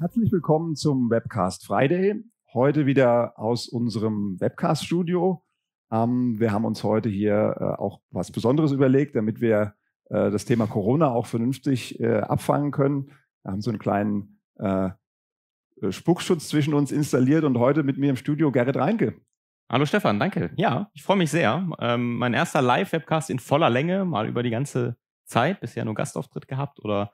Herzlich willkommen zum Webcast Friday. Heute wieder aus unserem Webcast-Studio. Ähm, wir haben uns heute hier äh, auch was Besonderes überlegt, damit wir äh, das Thema Corona auch vernünftig äh, abfangen können. Wir haben so einen kleinen äh, Spuckschutz zwischen uns installiert und heute mit mir im Studio Gerrit Reinke. Hallo Stefan, danke. Ja, ich freue mich sehr. Ähm, mein erster Live-Webcast in voller Länge, mal über die ganze Zeit, bisher nur Gastauftritt gehabt oder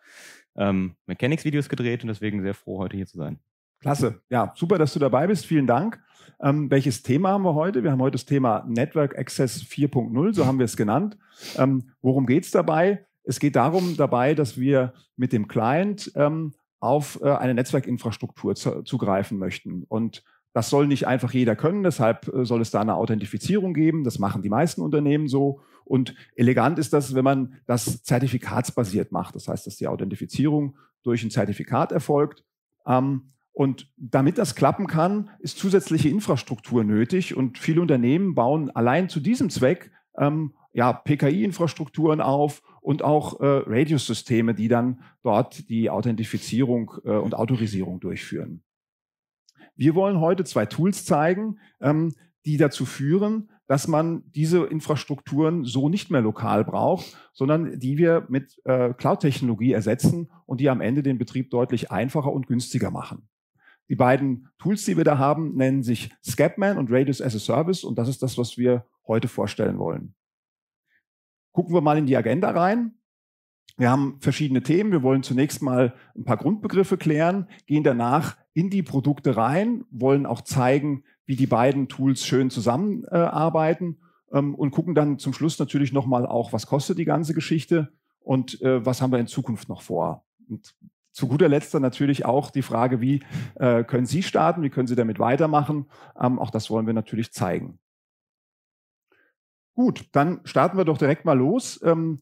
ähm, Mechanics-Videos gedreht und deswegen sehr froh, heute hier zu sein. Klasse. Ja, super, dass du dabei bist. Vielen Dank. Ähm, welches Thema haben wir heute? Wir haben heute das Thema Network Access 4.0, so haben wir es genannt. Ähm, worum geht es dabei? Es geht darum dabei, dass wir mit dem Client ähm, auf äh, eine Netzwerkinfrastruktur zu, zugreifen möchten. Und das soll nicht einfach jeder können, deshalb äh, soll es da eine Authentifizierung geben. Das machen die meisten Unternehmen so. Und elegant ist das, wenn man das zertifikatsbasiert macht. Das heißt, dass die Authentifizierung durch ein Zertifikat erfolgt. Ähm, und damit das klappen kann, ist zusätzliche Infrastruktur nötig. Und viele Unternehmen bauen allein zu diesem Zweck ähm, ja, PKI-Infrastrukturen auf und auch äh, Radius-Systeme, die dann dort die Authentifizierung äh, und Autorisierung durchführen. Wir wollen heute zwei Tools zeigen, ähm, die dazu führen, dass man diese Infrastrukturen so nicht mehr lokal braucht, sondern die wir mit äh, Cloud-Technologie ersetzen und die am Ende den Betrieb deutlich einfacher und günstiger machen. Die beiden Tools, die wir da haben, nennen sich Scapman und Radius as a Service und das ist das, was wir heute vorstellen wollen. Gucken wir mal in die Agenda rein. Wir haben verschiedene Themen. Wir wollen zunächst mal ein paar Grundbegriffe klären, gehen danach in die Produkte rein, wollen auch zeigen, wie die beiden Tools schön zusammenarbeiten äh, ähm, und gucken dann zum Schluss natürlich nochmal auch, was kostet die ganze Geschichte und äh, was haben wir in Zukunft noch vor. Und zu guter Letzt dann natürlich auch die Frage, wie äh, können Sie starten, wie können Sie damit weitermachen. Ähm, auch das wollen wir natürlich zeigen. Gut, dann starten wir doch direkt mal los. Ähm,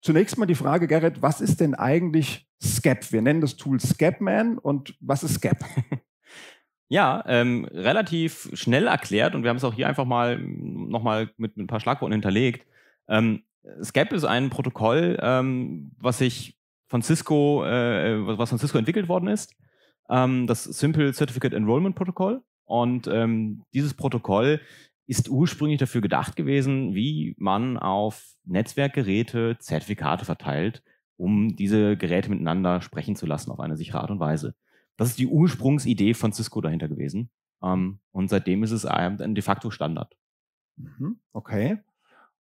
Zunächst mal die Frage, Gerrit, was ist denn eigentlich Scap? Wir nennen das Tool Scapman und was ist Scap? Ja, ähm, relativ schnell erklärt und wir haben es auch hier einfach mal nochmal mit, mit ein paar Schlagworten hinterlegt. Ähm, Scap ist ein Protokoll, ähm, was sich von Cisco, äh, was von Cisco entwickelt worden ist. Ähm, das Simple Certificate Enrollment Protocol. Und ähm, dieses Protokoll ist ursprünglich dafür gedacht gewesen, wie man auf Netzwerkgeräte Zertifikate verteilt, um diese Geräte miteinander sprechen zu lassen auf eine sichere Art und Weise. Das ist die Ursprungsidee von Cisco dahinter gewesen. Ähm, und seitdem ist es ein de facto Standard. Mhm, okay.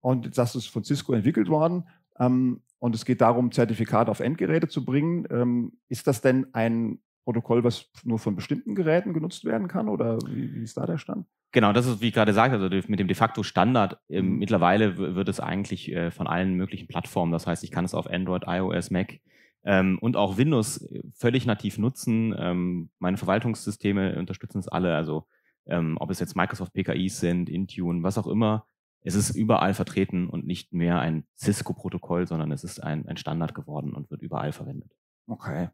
Und das ist von Cisco entwickelt worden. Ähm, und es geht darum, Zertifikate auf Endgeräte zu bringen. Ähm, ist das denn ein Protokoll, was nur von bestimmten Geräten genutzt werden kann? Oder wie, wie ist da der Stand? Genau, das ist, wie ich gerade sagte, also mit dem de facto Standard. Ähm, mhm. Mittlerweile wird es eigentlich äh, von allen möglichen Plattformen, das heißt, ich kann es auf Android, iOS, Mac ähm, und auch Windows äh, völlig nativ nutzen. Ähm, meine Verwaltungssysteme unterstützen es alle, also ähm, ob es jetzt Microsoft PKIs sind, Intune, was auch immer. Es ist überall vertreten und nicht mehr ein Cisco-Protokoll, sondern es ist ein, ein Standard geworden und wird überall verwendet. Okay.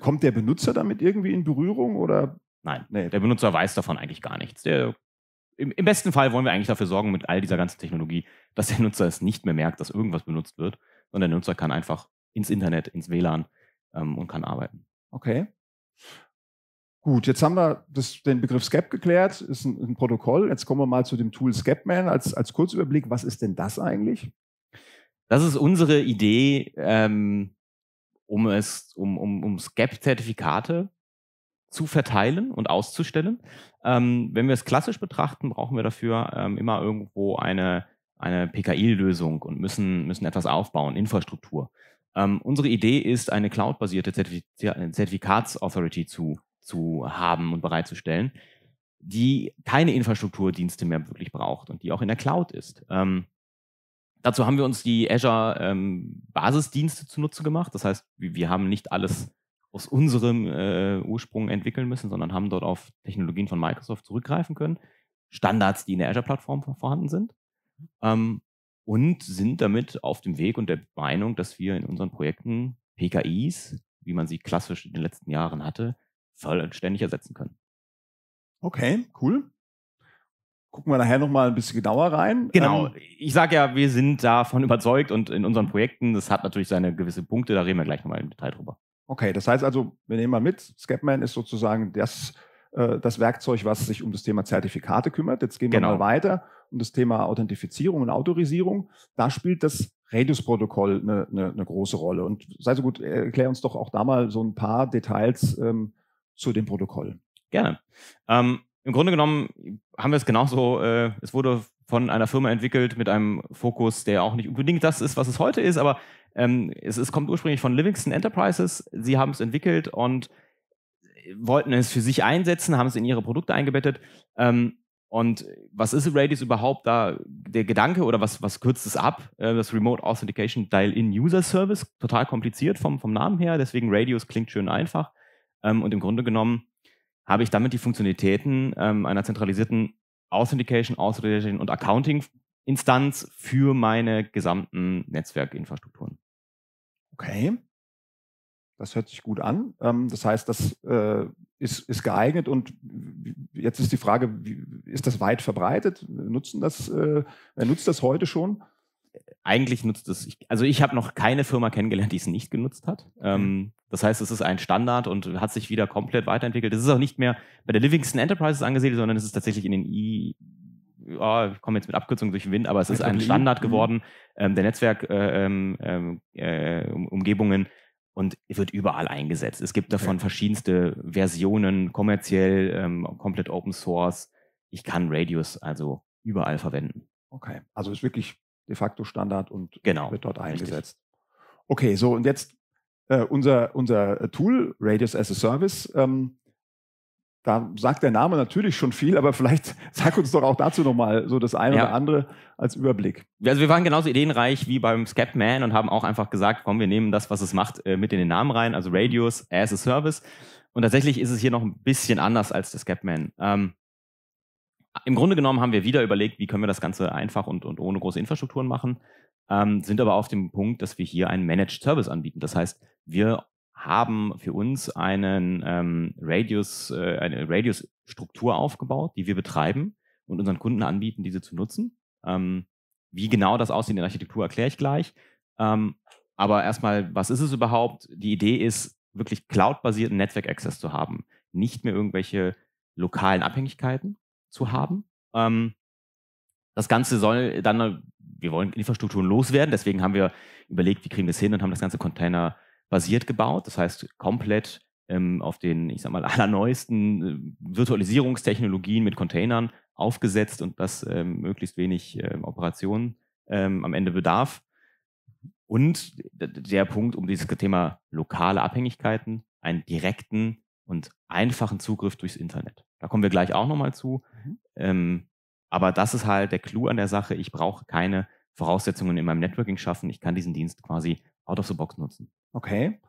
Kommt der Benutzer damit irgendwie in Berührung oder Nein, nee, der Benutzer weiß davon eigentlich gar nichts. Der, im, im, besten Fall wollen wir eigentlich dafür sorgen, mit all dieser ganzen Technologie, dass der Nutzer es nicht mehr merkt, dass irgendwas benutzt wird, sondern der Nutzer kann einfach ins Internet, ins WLAN ähm, und kann arbeiten. Okay. Gut, jetzt haben wir das, den Begriff SCAP geklärt, ist ein, ein, Protokoll. Jetzt kommen wir mal zu dem Tool SCAPman als, als Kurzüberblick. Was ist denn das eigentlich? Das ist unsere Idee, ähm, um es, um, um, um SCAP-Zertifikate zu verteilen und auszustellen. Ähm, wenn wir es klassisch betrachten, brauchen wir dafür ähm, immer irgendwo eine, eine PKI-Lösung und müssen, müssen etwas aufbauen, Infrastruktur. Ähm, unsere Idee ist, eine cloud-basierte Zertifikats-Authority zu, zu haben und bereitzustellen, die keine Infrastrukturdienste mehr wirklich braucht und die auch in der Cloud ist. Ähm, dazu haben wir uns die Azure ähm, Basisdienste zunutze gemacht. Das heißt, wir haben nicht alles aus unserem äh, Ursprung entwickeln müssen, sondern haben dort auf Technologien von Microsoft zurückgreifen können. Standards, die in der Azure-Plattform vorhanden sind. Ähm, und sind damit auf dem Weg und der Meinung, dass wir in unseren Projekten PKIs, wie man sie klassisch in den letzten Jahren hatte, vollständig ersetzen können. Okay, cool. Gucken wir nachher nochmal ein bisschen genauer rein. Genau. Ähm, ich sage ja, wir sind davon überzeugt und in unseren Projekten, das hat natürlich seine gewisse Punkte, da reden wir gleich nochmal im Detail drüber. Okay, das heißt also, wir nehmen mal mit, Scapman ist sozusagen das, äh, das Werkzeug, was sich um das Thema Zertifikate kümmert. Jetzt gehen genau. wir mal weiter um das Thema Authentifizierung und Autorisierung. Da spielt das Radius-Protokoll eine, eine, eine, große Rolle. Und sei so gut, erklär uns doch auch da mal so ein paar Details ähm, zu dem Protokoll. Gerne. Ähm, Im Grunde genommen haben wir es genauso, äh, es wurde von einer Firma entwickelt mit einem Fokus, der auch nicht unbedingt das ist, was es heute ist, aber ähm, es, es kommt ursprünglich von Livingston Enterprises. Sie haben es entwickelt und wollten es für sich einsetzen, haben es in ihre Produkte eingebettet. Ähm, und was ist Radius überhaupt da? Der Gedanke oder was, was kürzt es ab? Äh, das Remote Authentication Dial-In User Service, total kompliziert vom, vom Namen her, deswegen Radius klingt schön einfach. Ähm, und im Grunde genommen habe ich damit die Funktionalitäten ähm, einer zentralisierten Authentication, Authorization und Accounting-Instanz für meine gesamten Netzwerkinfrastrukturen. Okay. Das hört sich gut an. Ähm, das heißt, das äh, ist, ist geeignet und jetzt ist die Frage, ist das weit verbreitet? Nutzen das, äh, wer nutzt das heute schon? Eigentlich nutzt es, also ich habe noch keine Firma kennengelernt, die es nicht genutzt hat. Ähm, das heißt, es ist ein Standard und hat sich wieder komplett weiterentwickelt. Es ist auch nicht mehr bei der Livingston Enterprises angesiedelt, sondern es ist tatsächlich in den I, oh, ich komme jetzt mit Abkürzungen durch den Wind, aber es ist ein Standard mhm. geworden ähm, der Netzwerkumgebungen. Äh, ähm, äh, und wird überall eingesetzt. Es gibt davon okay. verschiedenste Versionen, kommerziell, ähm, komplett Open Source. Ich kann Radius also überall verwenden. Okay, also ist wirklich de facto Standard und genau, wird dort eingesetzt. Richtig. Okay, so und jetzt äh, unser, unser Tool Radius as a Service. Ähm, da sagt der Name natürlich schon viel, aber vielleicht sag uns doch auch dazu nochmal so das eine ja. oder andere als Überblick. Also wir waren genauso ideenreich wie beim Scapman und haben auch einfach gesagt, komm, wir nehmen das, was es macht, äh, mit in den Namen rein, also Radius as a Service. Und tatsächlich ist es hier noch ein bisschen anders als der Scapman. Ähm, Im Grunde genommen haben wir wieder überlegt, wie können wir das Ganze einfach und, und ohne große Infrastrukturen machen, ähm, sind aber auf dem Punkt, dass wir hier einen Managed Service anbieten. Das heißt, wir haben für uns einen ähm, Radius, äh, eine Radius-Struktur aufgebaut, die wir betreiben und unseren Kunden anbieten, diese zu nutzen. Ähm, wie genau das aussieht in der Architektur, erkläre ich gleich. Ähm, aber erstmal, was ist es überhaupt? Die Idee ist, wirklich cloud-basierten Netzwerk-Access zu haben. Nicht mehr irgendwelche lokalen Abhängigkeiten zu haben. Ähm, das Ganze soll dann, wir wollen Infrastrukturen loswerden, deswegen haben wir überlegt, wie kriegen wir es hin und haben das ganze Container basiert gebaut, das heißt komplett ähm, auf den, ich sag mal, allerneuesten äh, Virtualisierungstechnologien mit Containern aufgesetzt und das ähm, möglichst wenig ähm, Operationen ähm, am Ende bedarf. Und der Punkt um dieses Thema lokale Abhängigkeiten, einen direkten und einfachen Zugriff durchs Internet. Da kommen wir gleich auch nochmal zu. Mhm. Ähm, aber das ist halt der Clou an der Sache. Ich brauche keine Voraussetzungen in meinem Networking schaffen. Ich kann diesen Dienst quasi out of the box nutzen. Okay.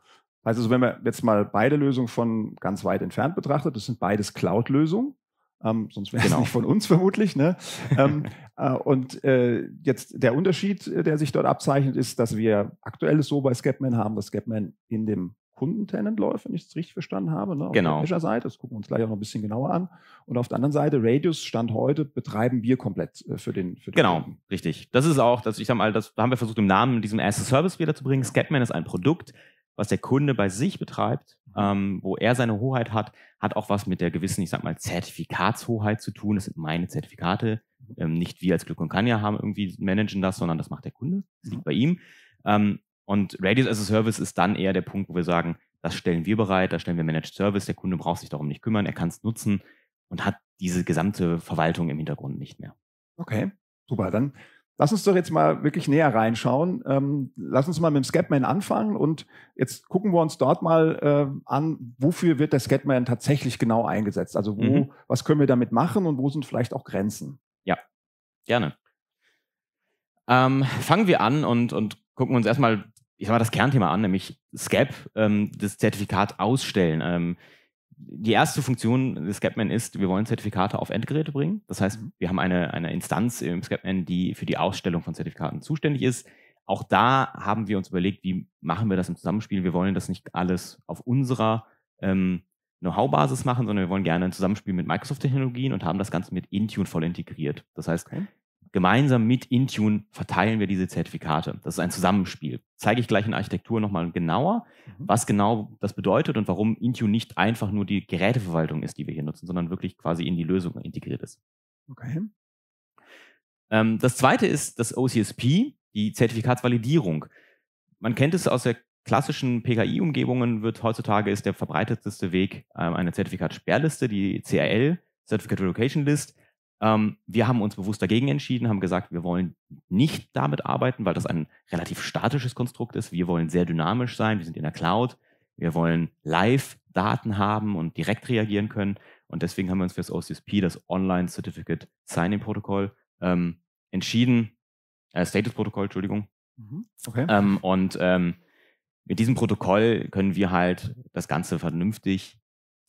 Also wenn man jetzt mal beide Lösungen von ganz weit entfernt betrachtet, das sind beides Cloud-Lösungen. Ähm, sonst wäre es genau. nicht von uns vermutlich. Ne? ähm, äh, und äh, jetzt der Unterschied, äh, der sich dort abzeichnet, ist, dass wir aktuell es so bei Scapman haben, dass Scapman in dem Kundentenant läuft, wenn ich es richtig verstanden habe, ne? auf genau. der Azure-Seite. Das gucken wir uns gleich auch noch ein bisschen genauer an. Und auf der anderen Seite, Radius Stand heute betreiben wir komplett äh, für den, für den Genau, Kunden. richtig. Das ist auch, das, ich sag mal, das da haben wir versucht, im Namen diesem a Service wieder zu bringen. Scapman ist ein Produkt, was der Kunde bei sich betreibt, mhm. ähm, wo er seine Hoheit hat, hat auch was mit der gewissen, ich sag mal, Zertifikatshoheit zu tun. Das sind meine Zertifikate. Mhm. Ähm, nicht wir als Glück und Kanya haben irgendwie managen das, sondern das macht der Kunde. Das liegt mhm. bei ihm. Ähm, und Radius as a Service ist dann eher der Punkt, wo wir sagen, das stellen wir bereit, da stellen wir Managed Service, der Kunde braucht sich darum nicht kümmern, er kann es nutzen und hat diese gesamte Verwaltung im Hintergrund nicht mehr. Okay, super. Dann lass uns doch jetzt mal wirklich näher reinschauen. Ähm, lass uns mal mit dem Scatman anfangen und jetzt gucken wir uns dort mal äh, an, wofür wird der Scatman tatsächlich genau eingesetzt? Also wo, mhm. was können wir damit machen und wo sind vielleicht auch Grenzen? Ja, gerne. Ähm, fangen wir an und, und gucken uns erstmal ich sag mal, das Kernthema an, nämlich SCAP, ähm, das Zertifikat ausstellen. Ähm, die erste Funktion des Scapman ist, wir wollen Zertifikate auf Endgeräte bringen. Das heißt, mhm. wir haben eine, eine Instanz im Scapman, die für die Ausstellung von Zertifikaten zuständig ist. Auch da haben wir uns überlegt, wie machen wir das im Zusammenspiel. Wir wollen das nicht alles auf unserer ähm, Know-how-Basis machen, sondern wir wollen gerne ein Zusammenspiel mit Microsoft-Technologien und haben das Ganze mit Intune voll integriert. Das heißt, okay gemeinsam mit Intune verteilen wir diese Zertifikate. Das ist ein Zusammenspiel. Zeige ich gleich in Architektur nochmal genauer, mhm. was genau das bedeutet und warum Intune nicht einfach nur die Geräteverwaltung ist, die wir hier nutzen, sondern wirklich quasi in die Lösung integriert ist. Okay. Ähm, das zweite ist das OCSP, die Zertifikatsvalidierung. Man kennt es aus der klassischen PKI-Umgebungen, wird heutzutage ist der verbreitetste Weg äh, eine Zertifikatsperrliste, die CRL, Certificate Relocation List. Ähm, wir haben uns bewusst dagegen entschieden, haben gesagt, wir wollen nicht damit arbeiten, weil das ein relativ statisches Konstrukt ist. Wir wollen sehr dynamisch sein, wir sind in der Cloud, wir wollen Live-Daten haben und direkt reagieren können. Und deswegen haben wir uns für das OCSP, das Online Certificate Signing Protocol, ähm, entschieden, äh, Status-Protokoll, Entschuldigung. Mhm. Okay. Ähm, und ähm, mit diesem Protokoll können wir halt das Ganze vernünftig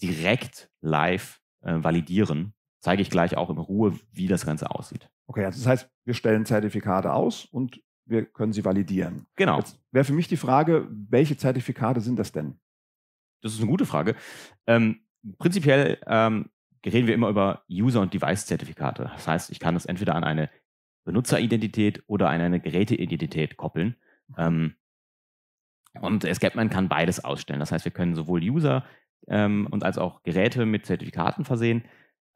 direkt live äh, validieren. Zeige ich gleich auch in Ruhe, wie das Ganze aussieht. Okay, also das heißt, wir stellen Zertifikate aus und wir können sie validieren. Genau. Jetzt wäre für mich die Frage, welche Zertifikate sind das denn? Das ist eine gute Frage. Ähm, prinzipiell ähm, reden wir immer über User- und Device-Zertifikate. Das heißt, ich kann das entweder an eine Benutzeridentität oder an eine Geräteidentität koppeln. Ähm, und Escapman kann beides ausstellen. Das heißt, wir können sowohl User ähm, und als auch Geräte mit Zertifikaten versehen.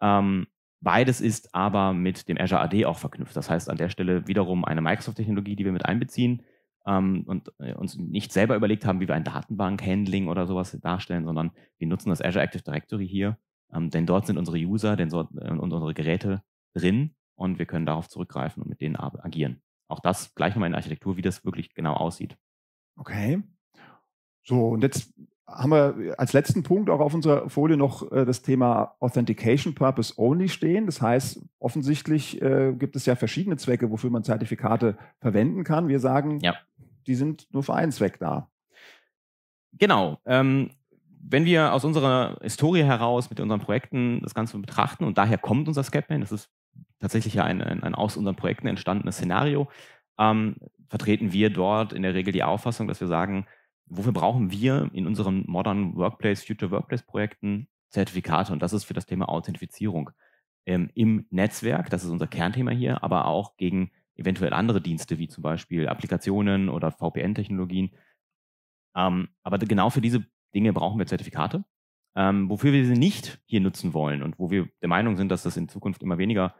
Ähm, beides ist aber mit dem Azure AD auch verknüpft. Das heißt, an der Stelle wiederum eine Microsoft-Technologie, die wir mit einbeziehen ähm, und äh, uns nicht selber überlegt haben, wie wir ein Datenbank-Handling oder sowas darstellen, sondern wir nutzen das Azure Active Directory hier, ähm, denn dort sind unsere User denn so, äh, und unsere Geräte drin und wir können darauf zurückgreifen und mit denen agieren. Auch das gleich nochmal in der Architektur, wie das wirklich genau aussieht. Okay. So, und jetzt haben wir als letzten Punkt auch auf unserer Folie noch äh, das Thema Authentication Purpose Only stehen. Das heißt, offensichtlich äh, gibt es ja verschiedene Zwecke, wofür man Zertifikate verwenden kann. Wir sagen, ja. die sind nur für einen Zweck da. Genau. Ähm, wenn wir aus unserer Historie heraus mit unseren Projekten das Ganze betrachten, und daher kommt unser Scapman, das ist tatsächlich ja ein, ein, ein aus unseren Projekten entstandenes Szenario, ähm, vertreten wir dort in der Regel die Auffassung, dass wir sagen, wofür brauchen wir in unseren Modern Workplace, Future Workplace Projekten Zertifikate? Und das ist für das Thema Authentifizierung ähm, im Netzwerk, das ist unser Kernthema hier, aber auch gegen eventuell andere Dienste, wie zum Beispiel Applikationen oder VPN-Technologien. Ähm, aber genau für diese Dinge brauchen wir Zertifikate. Ähm, wofür wir sie nicht hier nutzen wollen und wo wir der Meinung sind, dass das in Zukunft immer weniger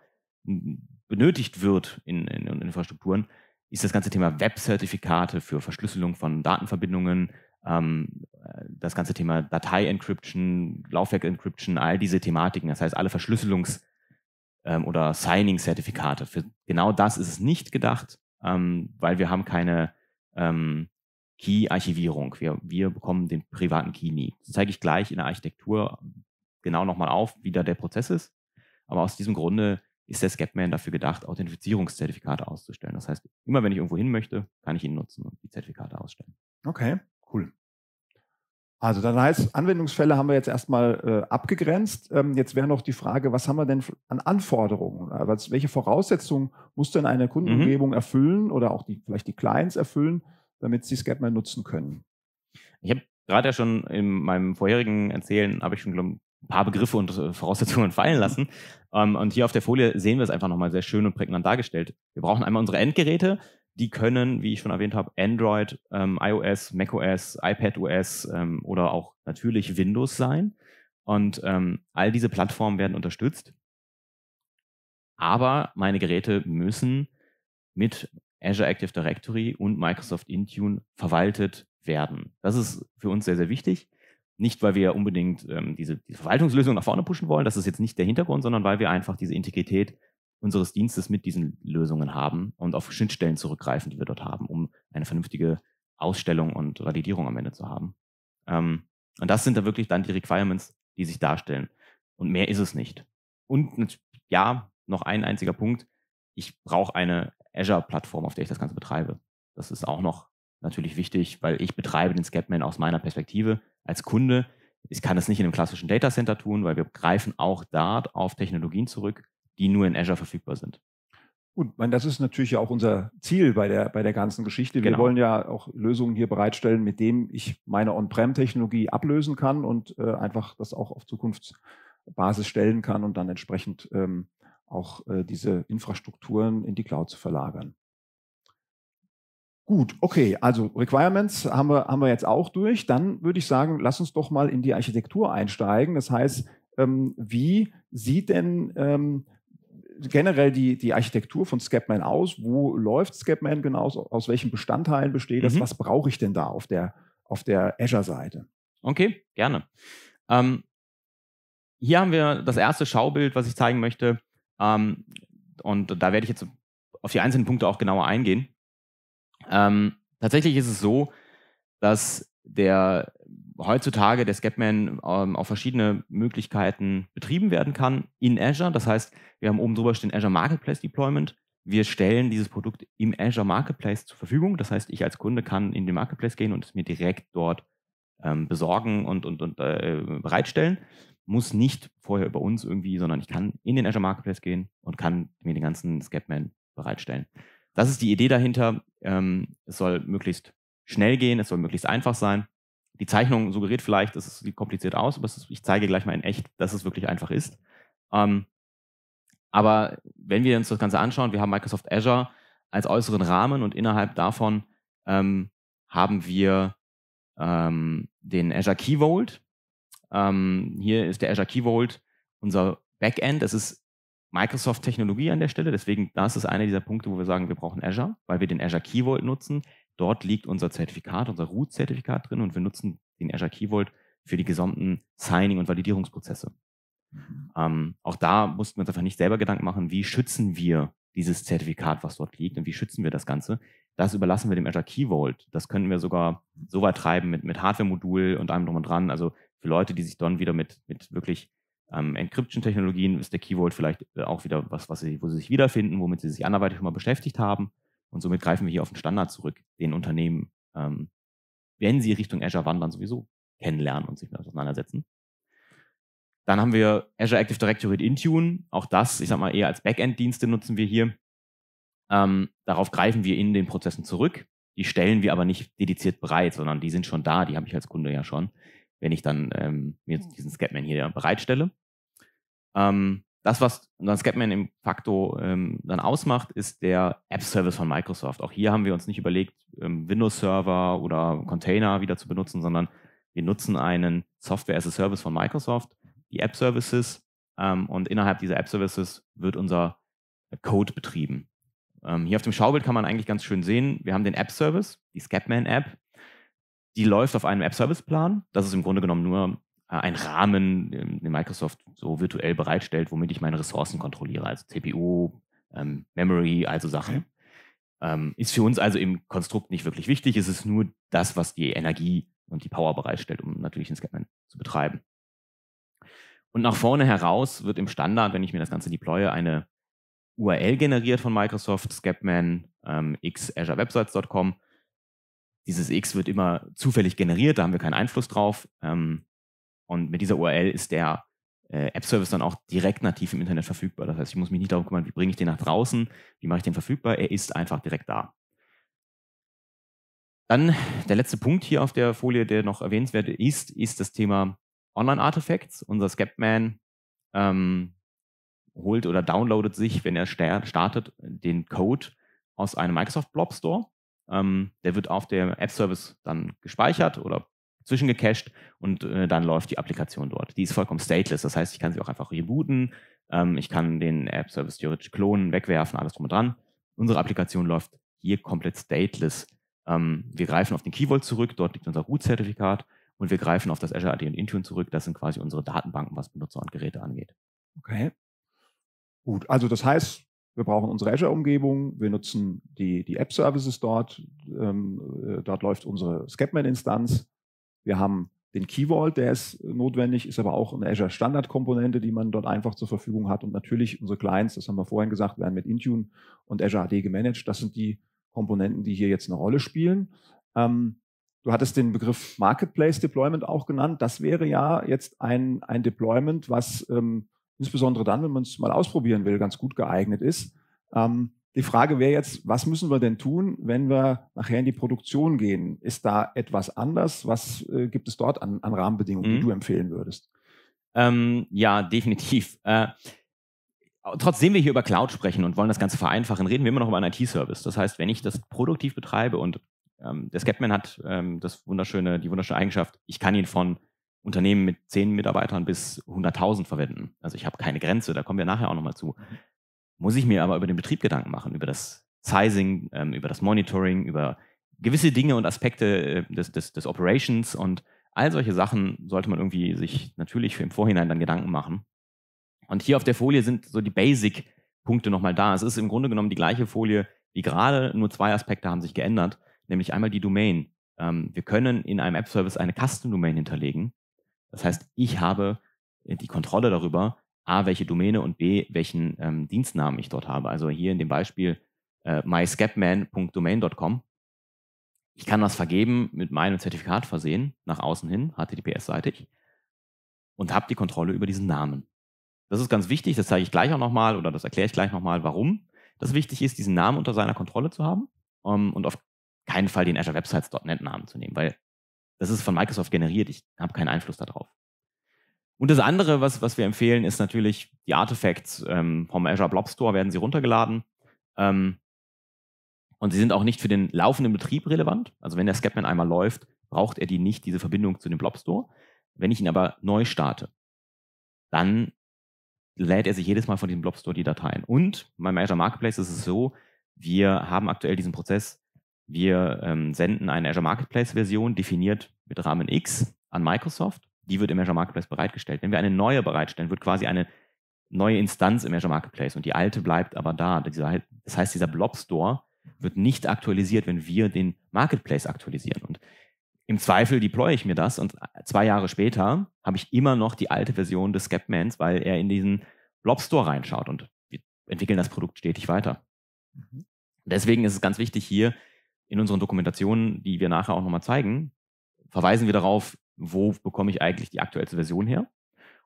benötigt wird in, in, in Infrastrukturen, ist das ganze Thema Web-Zertifikate für Verschlüsselung von Datenverbindungen, ähm, das ganze Thema Datei-Encryption, Laufwerk-Encryption, all diese Thematiken, das heißt alle Verschlüsselungs- ähm, oder Signing-Zertifikate. Für genau das ist es nicht gedacht, ähm, weil wir haben keine ähm, Key-Archivierung. Wir, wir bekommen den privaten Key nie. Das zeige ich gleich in der Architektur genau nochmal auf, wie da der Prozess ist. Aber aus diesem Grunde ist der Scapman dafür gedacht, Authentifizierungszertifikate auszustellen. Das heißt, immer wenn ich irgendwo hin möchte, kann ich ihn nutzen und die Zertifikate ausstellen. Okay, cool. Also dann heißt, Anwendungsfälle haben wir jetzt erstmal äh, abgegrenzt. Ähm, jetzt wäre noch die Frage, was haben wir denn an Anforderungen? Also welche Voraussetzungen muss denn eine Kundenumgebung mhm. erfüllen oder auch die, vielleicht die Clients erfüllen, damit sie Scapman nutzen können? Ich habe gerade ja schon in meinem vorherigen Erzählen, habe ich schon ein paar Begriffe und äh, Voraussetzungen fallen lassen. Ähm, und hier auf der Folie sehen wir es einfach nochmal sehr schön und prägnant dargestellt. Wir brauchen einmal unsere Endgeräte, die können, wie ich schon erwähnt habe, Android, ähm, iOS, macOS, iPadOS ähm, oder auch natürlich Windows sein. Und ähm, all diese Plattformen werden unterstützt. Aber meine Geräte müssen mit Azure Active Directory und Microsoft Intune verwaltet werden. Das ist für uns sehr, sehr wichtig. Nicht, weil wir unbedingt ähm, diese, diese Verwaltungslösung nach vorne pushen wollen, das ist jetzt nicht der Hintergrund, sondern weil wir einfach diese Integrität unseres Dienstes mit diesen Lösungen haben und auf Schnittstellen zurückgreifen, die wir dort haben, um eine vernünftige Ausstellung und Validierung am Ende zu haben. Ähm, und das sind dann wirklich dann die Requirements, die sich darstellen. Und mehr ist es nicht. Und ja, noch ein einziger Punkt. Ich brauche eine Azure-Plattform, auf der ich das Ganze betreibe. Das ist auch noch natürlich wichtig, weil ich betreibe den Scapman aus meiner Perspektive als Kunde. Ich kann das nicht in einem klassischen Data Center tun, weil wir greifen auch dort auf Technologien zurück, die nur in Azure verfügbar sind. Gut, das ist natürlich auch unser Ziel bei der, bei der ganzen Geschichte. Wir genau. wollen ja auch Lösungen hier bereitstellen, mit denen ich meine On-Prem-Technologie ablösen kann und äh, einfach das auch auf Zukunftsbasis stellen kann und dann entsprechend ähm, auch äh, diese Infrastrukturen in die Cloud zu verlagern. Gut, okay, also Requirements haben wir, haben wir jetzt auch durch. Dann würde ich sagen, lass uns doch mal in die Architektur einsteigen. Das heißt, ähm, wie sieht denn ähm, generell die, die Architektur von Scapman aus? Wo läuft Scapman genau? Aus, aus welchen Bestandteilen besteht das? Mhm. Was brauche ich denn da auf der, auf der Azure-Seite? Okay, gerne. Ähm, hier haben wir das erste Schaubild, was ich zeigen möchte. Ähm, und da werde ich jetzt auf die einzelnen Punkte auch genauer eingehen. Ähm, tatsächlich ist es so, dass der heutzutage der Scapman ähm, auf verschiedene Möglichkeiten betrieben werden kann in Azure. Das heißt, wir haben oben drüber stehen Azure Marketplace Deployment. Wir stellen dieses Produkt im Azure Marketplace zur Verfügung. Das heißt, ich als Kunde kann in den Marketplace gehen und es mir direkt dort ähm, besorgen und, und, und äh, bereitstellen. Muss nicht vorher über uns irgendwie, sondern ich kann in den Azure Marketplace gehen und kann mir den ganzen Scapman bereitstellen. Das ist die Idee dahinter. Ähm, es soll möglichst schnell gehen, es soll möglichst einfach sein. Die Zeichnung suggeriert vielleicht, es sieht kompliziert aus, aber ist, ich zeige gleich mal in echt, dass es wirklich einfach ist. Ähm, aber wenn wir uns das Ganze anschauen, wir haben Microsoft Azure als äußeren Rahmen und innerhalb davon ähm, haben wir ähm, den Azure Key Vault. Ähm, hier ist der Azure Key Vault unser Backend. Es ist Microsoft-Technologie an der Stelle. Deswegen, das ist einer dieser Punkte, wo wir sagen, wir brauchen Azure, weil wir den Azure Key Vault nutzen. Dort liegt unser Zertifikat, unser Root-Zertifikat drin und wir nutzen den Azure Key Vault für die gesamten Signing- und Validierungsprozesse. Mhm. Ähm, auch da mussten wir uns einfach nicht selber Gedanken machen, wie schützen wir dieses Zertifikat, was dort liegt und wie schützen wir das Ganze. Das überlassen wir dem Azure Key Vault. Das können wir sogar so weit treiben mit, mit Hardware-Modul und allem drum und dran. Also für Leute, die sich dann wieder mit, mit wirklich ähm, Encryption-Technologien ist der Key Vault vielleicht äh, auch wieder was, was sie, wo sie sich wiederfinden, womit sie sich anderweitig schon mal beschäftigt haben. Und somit greifen wir hier auf den Standard zurück, den Unternehmen, ähm, wenn sie Richtung Azure wandern, sowieso kennenlernen und sich damit auseinandersetzen. Dann haben wir Azure Active Directory und Intune. Auch das, ich sag mal, eher als Backend-Dienste nutzen wir hier. Ähm, darauf greifen wir in den Prozessen zurück. Die stellen wir aber nicht dediziert bereit, sondern die sind schon da. Die habe ich als Kunde ja schon, wenn ich dann ähm, mir diesen Scapman hier bereitstelle. Ähm, das, was unser Scapman im facto ähm, dann ausmacht, ist der App-Service von Microsoft. Auch hier haben wir uns nicht überlegt, ähm, Windows-Server oder Container wieder zu benutzen, sondern wir nutzen einen Software as a Service von Microsoft, die App-Services, ähm, und innerhalb dieser App-Services wird unser Code betrieben. Ähm, hier auf dem Schaubild kann man eigentlich ganz schön sehen, wir haben den App-Service, die Scapman-App, die läuft auf einem App-Service-Plan. Das ist im Grunde genommen nur ein Rahmen, den Microsoft so virtuell bereitstellt, womit ich meine Ressourcen kontrolliere, also CPU, ähm, Memory, also Sachen. Okay. Ähm, ist für uns also im Konstrukt nicht wirklich wichtig. Es ist nur das, was die Energie und die Power bereitstellt, um natürlich den Scapman zu betreiben. Und nach vorne heraus wird im Standard, wenn ich mir das Ganze deploye, eine URL generiert von Microsoft, Scapman ähm, x azurewebsites.com. Dieses X wird immer zufällig generiert, da haben wir keinen Einfluss drauf. Ähm, und mit dieser URL ist der äh, App-Service dann auch direkt nativ im Internet verfügbar. Das heißt, ich muss mich nicht darum kümmern, wie bringe ich den nach draußen, wie mache ich den verfügbar. Er ist einfach direkt da. Dann der letzte Punkt hier auf der Folie, der noch erwähnenswert ist, ist das Thema Online-Artifacts. Unser Scapman ähm, holt oder downloadet sich, wenn er startet, den Code aus einem Microsoft Blob Store. Ähm, der wird auf der App-Service dann gespeichert oder zwischengecached und äh, dann läuft die Applikation dort. Die ist vollkommen stateless, das heißt, ich kann sie auch einfach rebooten, ähm, ich kann den App-Service theoretisch klonen, wegwerfen, alles drum und dran. Unsere Applikation läuft hier komplett stateless. Ähm, wir greifen auf den Key Vault zurück, dort liegt unser Root-Zertifikat und wir greifen auf das Azure AD und Intune zurück. Das sind quasi unsere Datenbanken, was Benutzer und Geräte angeht. Okay. Gut, also das heißt, wir brauchen unsere Azure-Umgebung, wir nutzen die, die App-Services dort, ähm, äh, dort läuft unsere Scapman-Instanz wir haben den Key Vault, der ist notwendig, ist aber auch eine Azure Standard-Komponente, die man dort einfach zur Verfügung hat. Und natürlich unsere Clients, das haben wir vorhin gesagt, werden mit Intune und Azure AD gemanagt. Das sind die Komponenten, die hier jetzt eine Rolle spielen. Ähm, du hattest den Begriff Marketplace Deployment auch genannt. Das wäre ja jetzt ein, ein Deployment, was ähm, insbesondere dann, wenn man es mal ausprobieren will, ganz gut geeignet ist. Ähm, die Frage wäre jetzt, was müssen wir denn tun, wenn wir nachher in die Produktion gehen? Ist da etwas anders? Was äh, gibt es dort an, an Rahmenbedingungen, mhm. die du empfehlen würdest? Ähm, ja, definitiv. Äh, trotzdem wir hier über Cloud sprechen und wollen das Ganze vereinfachen, reden wir immer noch über einen IT-Service. Das heißt, wenn ich das produktiv betreibe und ähm, der Scapman hat ähm, das wunderschöne, die wunderschöne Eigenschaft, ich kann ihn von Unternehmen mit zehn Mitarbeitern bis 100.000 verwenden. Also ich habe keine Grenze, da kommen wir nachher auch nochmal zu. Muss ich mir aber über den Betrieb Gedanken machen, über das Sizing, ähm, über das Monitoring, über gewisse Dinge und Aspekte äh, des, des, des Operations und all solche Sachen sollte man irgendwie sich natürlich im Vorhinein dann Gedanken machen. Und hier auf der Folie sind so die Basic-Punkte nochmal da. Es ist im Grunde genommen die gleiche Folie wie gerade, nur zwei Aspekte haben sich geändert, nämlich einmal die Domain. Ähm, wir können in einem App-Service eine Custom-Domain hinterlegen. Das heißt, ich habe die Kontrolle darüber, A, welche Domäne und B, welchen ähm, Dienstnamen ich dort habe. Also hier in dem Beispiel äh, myscapman.domain.com. Ich kann das vergeben, mit meinem Zertifikat versehen, nach außen hin, HTTPS-seitig, und habe die Kontrolle über diesen Namen. Das ist ganz wichtig, das zeige ich gleich auch nochmal oder das erkläre ich gleich nochmal, warum das wichtig ist, diesen Namen unter seiner Kontrolle zu haben um, ähm, und auf keinen Fall den Azure Websites.net Namen zu nehmen, weil das ist von Microsoft generiert, ich habe keinen Einfluss darauf. Und das andere, was, was wir empfehlen, ist natürlich die Artifacts ähm, vom Azure Blob Store werden sie runtergeladen. Ähm, und sie sind auch nicht für den laufenden Betrieb relevant. Also wenn der Scapman einmal läuft, braucht er die nicht, diese Verbindung zu dem Blob Store. Wenn ich ihn aber neu starte, dann lädt er sich jedes Mal von diesem Blob Store die Dateien. Und beim Azure Marketplace ist es so, wir haben aktuell diesen Prozess, wir ähm, senden eine Azure Marketplace Version definiert mit Rahmen X an Microsoft. Die wird im Azure Marketplace bereitgestellt. Wenn wir eine neue bereitstellen, wird quasi eine neue Instanz im Azure Marketplace und die alte bleibt aber da. Das heißt, dieser Blob Store wird nicht aktualisiert, wenn wir den Marketplace aktualisieren. Und im Zweifel deploye ich mir das und zwei Jahre später habe ich immer noch die alte Version des Scapmans, weil er in diesen Blob Store reinschaut und wir entwickeln das Produkt stetig weiter. Mhm. Deswegen ist es ganz wichtig hier in unseren Dokumentationen, die wir nachher auch nochmal zeigen, verweisen wir darauf, wo bekomme ich eigentlich die aktuellste Version her.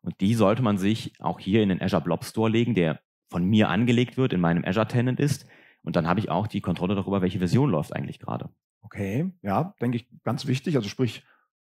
Und die sollte man sich auch hier in den Azure Blob Store legen, der von mir angelegt wird, in meinem Azure Tenant ist, und dann habe ich auch die Kontrolle darüber, welche Version läuft eigentlich gerade. Okay, ja, denke ich, ganz wichtig. Also sprich,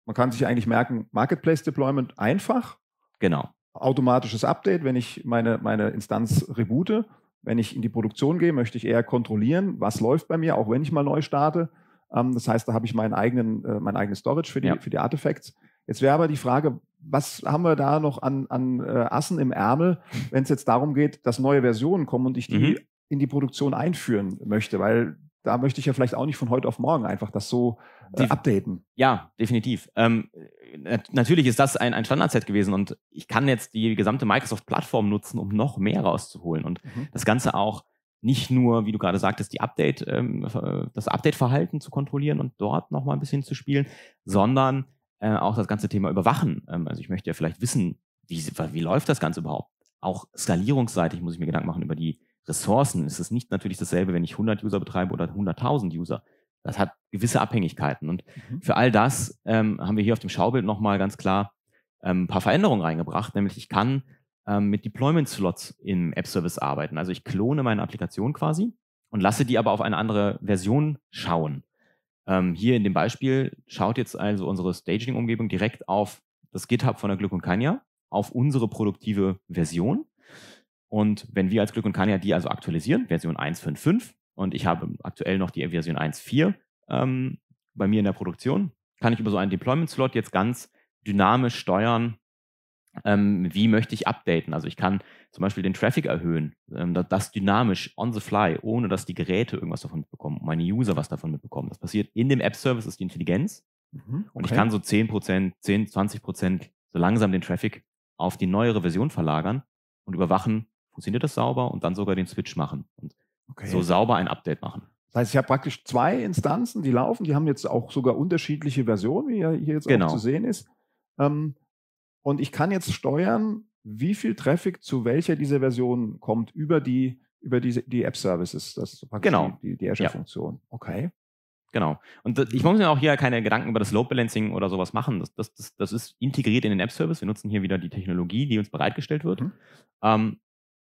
man kann sich eigentlich merken, Marketplace Deployment einfach. Genau. Automatisches Update, wenn ich meine, meine Instanz reboote. Wenn ich in die Produktion gehe, möchte ich eher kontrollieren, was läuft bei mir, auch wenn ich mal neu starte. Ähm, das heißt, da habe ich meinen eigenen, äh, mein eigenes Storage für die, ja. für die Artifacts. Jetzt wäre aber die Frage, was haben wir da noch an, an äh, Assen im Ärmel, wenn es jetzt darum geht, dass neue Versionen kommen und ich die mhm in die Produktion einführen möchte, weil da möchte ich ja vielleicht auch nicht von heute auf morgen einfach das so äh, updaten. Ja, definitiv. Ähm, natürlich ist das ein, ein Standardset gewesen und ich kann jetzt die gesamte Microsoft-Plattform nutzen, um noch mehr rauszuholen und mhm. das Ganze auch nicht nur, wie du gerade sagtest, die Update, ähm, das Update-Verhalten zu kontrollieren und dort noch mal ein bisschen zu spielen, sondern äh, auch das ganze Thema Überwachen. Ähm, also ich möchte ja vielleicht wissen, wie, wie läuft das Ganze überhaupt? Auch skalierungsseitig muss ich mir Gedanken machen über die Ressourcen ist es nicht natürlich dasselbe, wenn ich 100 User betreibe oder 100.000 User. Das hat gewisse Abhängigkeiten. Und mhm. für all das ähm, haben wir hier auf dem Schaubild nochmal ganz klar ähm, ein paar Veränderungen reingebracht. Nämlich ich kann ähm, mit Deployment-Slots im App-Service arbeiten. Also ich klone meine Applikation quasi und lasse die aber auf eine andere Version schauen. Ähm, hier in dem Beispiel schaut jetzt also unsere Staging-Umgebung direkt auf das GitHub von der Glück und Kanya, auf unsere produktive Version und wenn wir als Glück und Kania die also aktualisieren, Version 1.5.5, und ich habe aktuell noch die Version 1.4 ähm, bei mir in der Produktion, kann ich über so einen Deployment-Slot jetzt ganz dynamisch steuern, ähm, wie möchte ich updaten. Also ich kann zum Beispiel den Traffic erhöhen, ähm, das dynamisch on the fly, ohne dass die Geräte irgendwas davon mitbekommen, meine User was davon mitbekommen. Das passiert in dem App-Service, ist die Intelligenz. Mhm, okay. Und ich kann so 10%, 10, 20% so langsam den Traffic auf die neuere Version verlagern und überwachen, funktioniert das sauber und dann sogar den Switch machen und okay. so sauber ein Update machen. Das heißt, ich habe praktisch zwei Instanzen, die laufen, die haben jetzt auch sogar unterschiedliche Versionen, wie hier jetzt genau. auch zu sehen ist. Ähm, und ich kann jetzt steuern, wie viel Traffic zu welcher dieser Versionen kommt über die, über die, die App-Services. Das genau. die, die Azure-Funktion. Ja. Okay. Genau. Und ich muss mir auch hier keine Gedanken über das Load Balancing oder sowas machen. Das, das, das, das ist integriert in den App-Service. Wir nutzen hier wieder die Technologie, die uns bereitgestellt wird. Mhm. Ähm,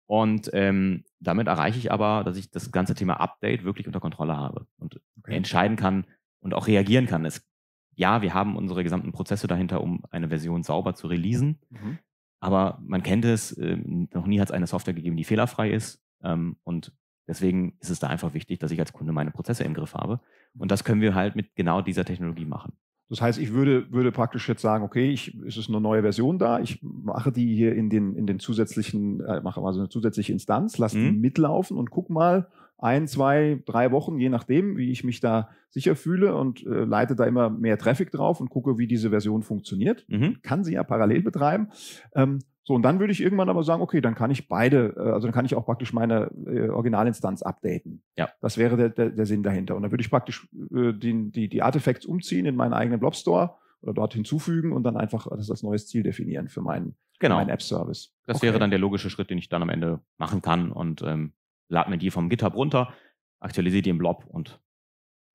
und ähm, damit erreiche ich aber, dass ich das ganze Thema Update wirklich unter Kontrolle habe und okay. entscheiden kann und auch reagieren kann. Es, ja, wir haben unsere gesamten Prozesse dahinter, um eine Version sauber zu releasen. Mhm. aber man kennt es, äh, noch nie hat es eine Software gegeben, die fehlerfrei ist. Ähm, und deswegen ist es da einfach wichtig, dass ich als Kunde meine Prozesse im Griff habe. Und das können wir halt mit genau dieser Technologie machen. Das heißt, ich würde, würde praktisch jetzt sagen, okay, ich, es ist eine neue Version da, ich mache die hier in den, in den zusätzlichen, äh, mache also eine zusätzliche Instanz, lasse mhm. die mitlaufen und guck mal ein, zwei, drei Wochen, je nachdem, wie ich mich da sicher fühle und äh, leite da immer mehr Traffic drauf und gucke, wie diese Version funktioniert. Mhm. Kann sie ja parallel betreiben. Ähm, so, und dann würde ich irgendwann aber sagen, okay, dann kann ich beide, äh, also dann kann ich auch praktisch meine äh, Originalinstanz updaten. Ja. Das wäre der, der, der Sinn dahinter. Und dann würde ich praktisch äh, die, die, die Artefacts umziehen in meinen eigenen Blob Store oder dort hinzufügen und dann einfach das als neues Ziel definieren für meinen, genau. meinen App-Service. Das okay. wäre dann der logische Schritt, den ich dann am Ende machen kann und ähm, lade mir die vom GitHub runter, aktualisiere die im Blob und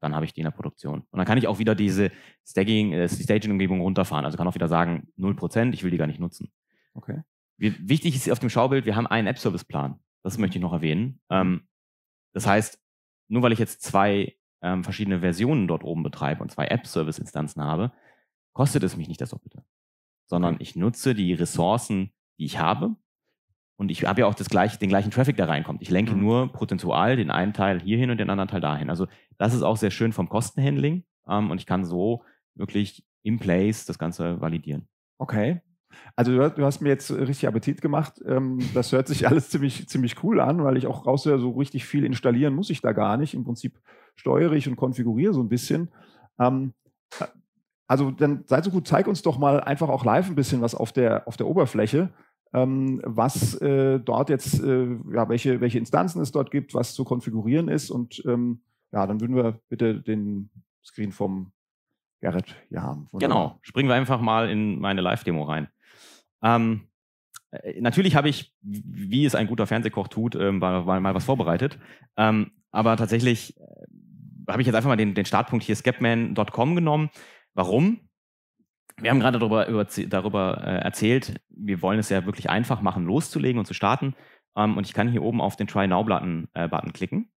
dann habe ich die in der Produktion. Und dann kann ich auch wieder diese Staging, äh, Staging-Umgebung runterfahren. Also kann auch wieder sagen, 0%, ich will die gar nicht nutzen. Okay. Wir, wichtig ist auf dem Schaubild, wir haben einen App-Service-Plan. Das möchte ich noch erwähnen. Ähm, das heißt, nur weil ich jetzt zwei ähm, verschiedene Versionen dort oben betreibe und zwei App-Service-Instanzen habe, kostet es mich nicht das Doppelte. Sondern ich nutze die Ressourcen, die ich habe. Und ich habe ja auch das gleiche, den gleichen Traffic, der reinkommt. Ich lenke mhm. nur prozentual den einen Teil hierhin und den anderen Teil dahin. Also das ist auch sehr schön vom Kostenhandling. Ähm, und ich kann so wirklich im Place das Ganze validieren. Okay. Also du, du, hast mir jetzt richtig Appetit gemacht. Ähm, das hört sich alles ziemlich, ziemlich cool an, weil ich auch raushöre, so richtig viel installieren muss ich da gar nicht. Im Prinzip steuere ich und konfiguriere so ein bisschen. Ähm, also dann seid so gut, zeig uns doch mal einfach auch live ein bisschen was auf der, auf der Oberfläche, was äh, dort jetzt, äh, ja, welche, welche Instanzen es dort gibt, was zu konfigurieren ist. Und ähm, ja, dann würden wir bitte den Screen vom Gerrit hier haben. Genau, springen wir einfach mal in meine Live-Demo rein. Ähm, äh, natürlich habe ich, wie es ein guter Fernsehkoch tut, ähm, mal, mal, was vorbereitet. Ähm, aber tatsächlich äh, habe ich jetzt einfach mal den, den Startpunkt hier skepman.com genommen. Warum? Wir haben gerade darüber, über, darüber äh, erzählt, wir wollen es ja wirklich einfach machen, loszulegen und zu starten. Ähm, und ich kann hier oben auf den Try Now-Button äh, Button klicken.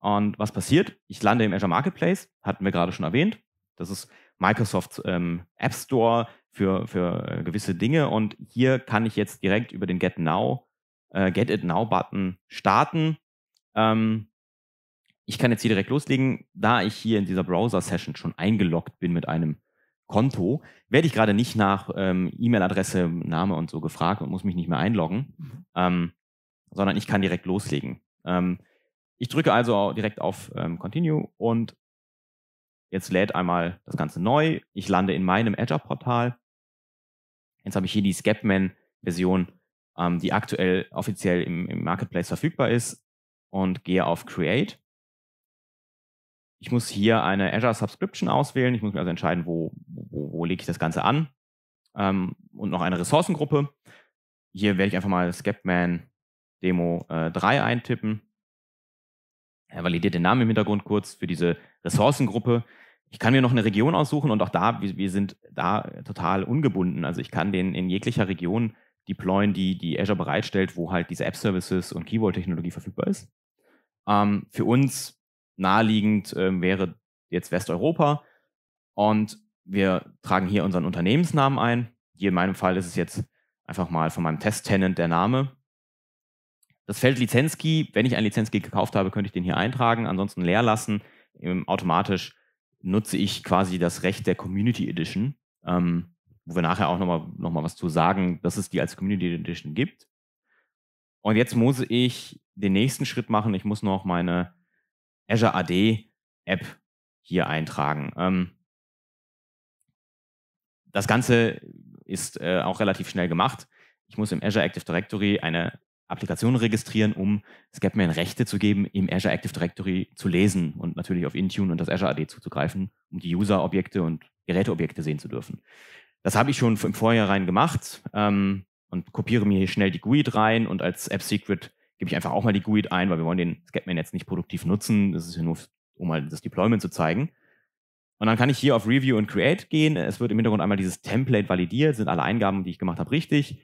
Und was passiert? Ich lande im Azure Marketplace, hatten wir gerade schon erwähnt. Das ist Microsoft ähm, App Store für, für äh, gewisse Dinge. Und hier kann ich jetzt direkt über den Get Now, äh, Get It Now Button starten. Ähm, ich kann jetzt hier direkt loslegen. Da ich hier in dieser Browser-Session schon eingeloggt bin mit einem Konto, werde ich gerade nicht nach ähm, E-Mail-Adresse, Name und so gefragt und muss mich nicht mehr einloggen, mhm. ähm, sondern ich kann direkt loslegen. Ähm, ich drücke also direkt auf ähm, Continue und Jetzt lädt einmal das Ganze neu. Ich lande in meinem Azure-Portal. Jetzt habe ich hier die Scapman-Version, ähm, die aktuell offiziell im, im Marketplace verfügbar ist und gehe auf Create. Ich muss hier eine Azure Subscription auswählen. Ich muss mir also entscheiden, wo, wo, wo lege ich das Ganze an. Ähm, und noch eine Ressourcengruppe. Hier werde ich einfach mal Scapman Demo äh, 3 eintippen. Er validiert den Namen im Hintergrund kurz für diese Ressourcengruppe. Ich kann mir noch eine Region aussuchen und auch da, wir, wir sind da total ungebunden. Also ich kann den in jeglicher Region deployen, die, die Azure bereitstellt, wo halt diese App-Services und Keyword-Technologie verfügbar ist. Ähm, für uns naheliegend ähm, wäre jetzt Westeuropa und wir tragen hier unseren Unternehmensnamen ein. Hier in meinem Fall ist es jetzt einfach mal von meinem Test-Tenant der Name. Das Feld Lizenzkey, wenn ich einen Lizenzkey gekauft habe, könnte ich den hier eintragen, ansonsten leer lassen. Ähm, automatisch nutze ich quasi das Recht der Community Edition, ähm, wo wir nachher auch nochmal noch mal was zu sagen, dass es die als Community Edition gibt. Und jetzt muss ich den nächsten Schritt machen. Ich muss noch meine Azure AD App hier eintragen. Ähm, das Ganze ist äh, auch relativ schnell gemacht. Ich muss im Azure Active Directory eine Applikationen registrieren, um Scapman Rechte zu geben, im Azure Active Directory zu lesen und natürlich auf Intune und das Azure AD zuzugreifen, um die User-Objekte und Geräteobjekte sehen zu dürfen. Das habe ich schon im Vorhinein gemacht ähm, und kopiere mir hier schnell die GUID rein und als App-Secret gebe ich einfach auch mal die GUID ein, weil wir wollen den Scapman jetzt nicht produktiv nutzen. Das ist ja nur, um mal das Deployment zu zeigen. Und dann kann ich hier auf Review und Create gehen. Es wird im Hintergrund einmal dieses Template validiert, sind alle Eingaben, die ich gemacht habe, richtig.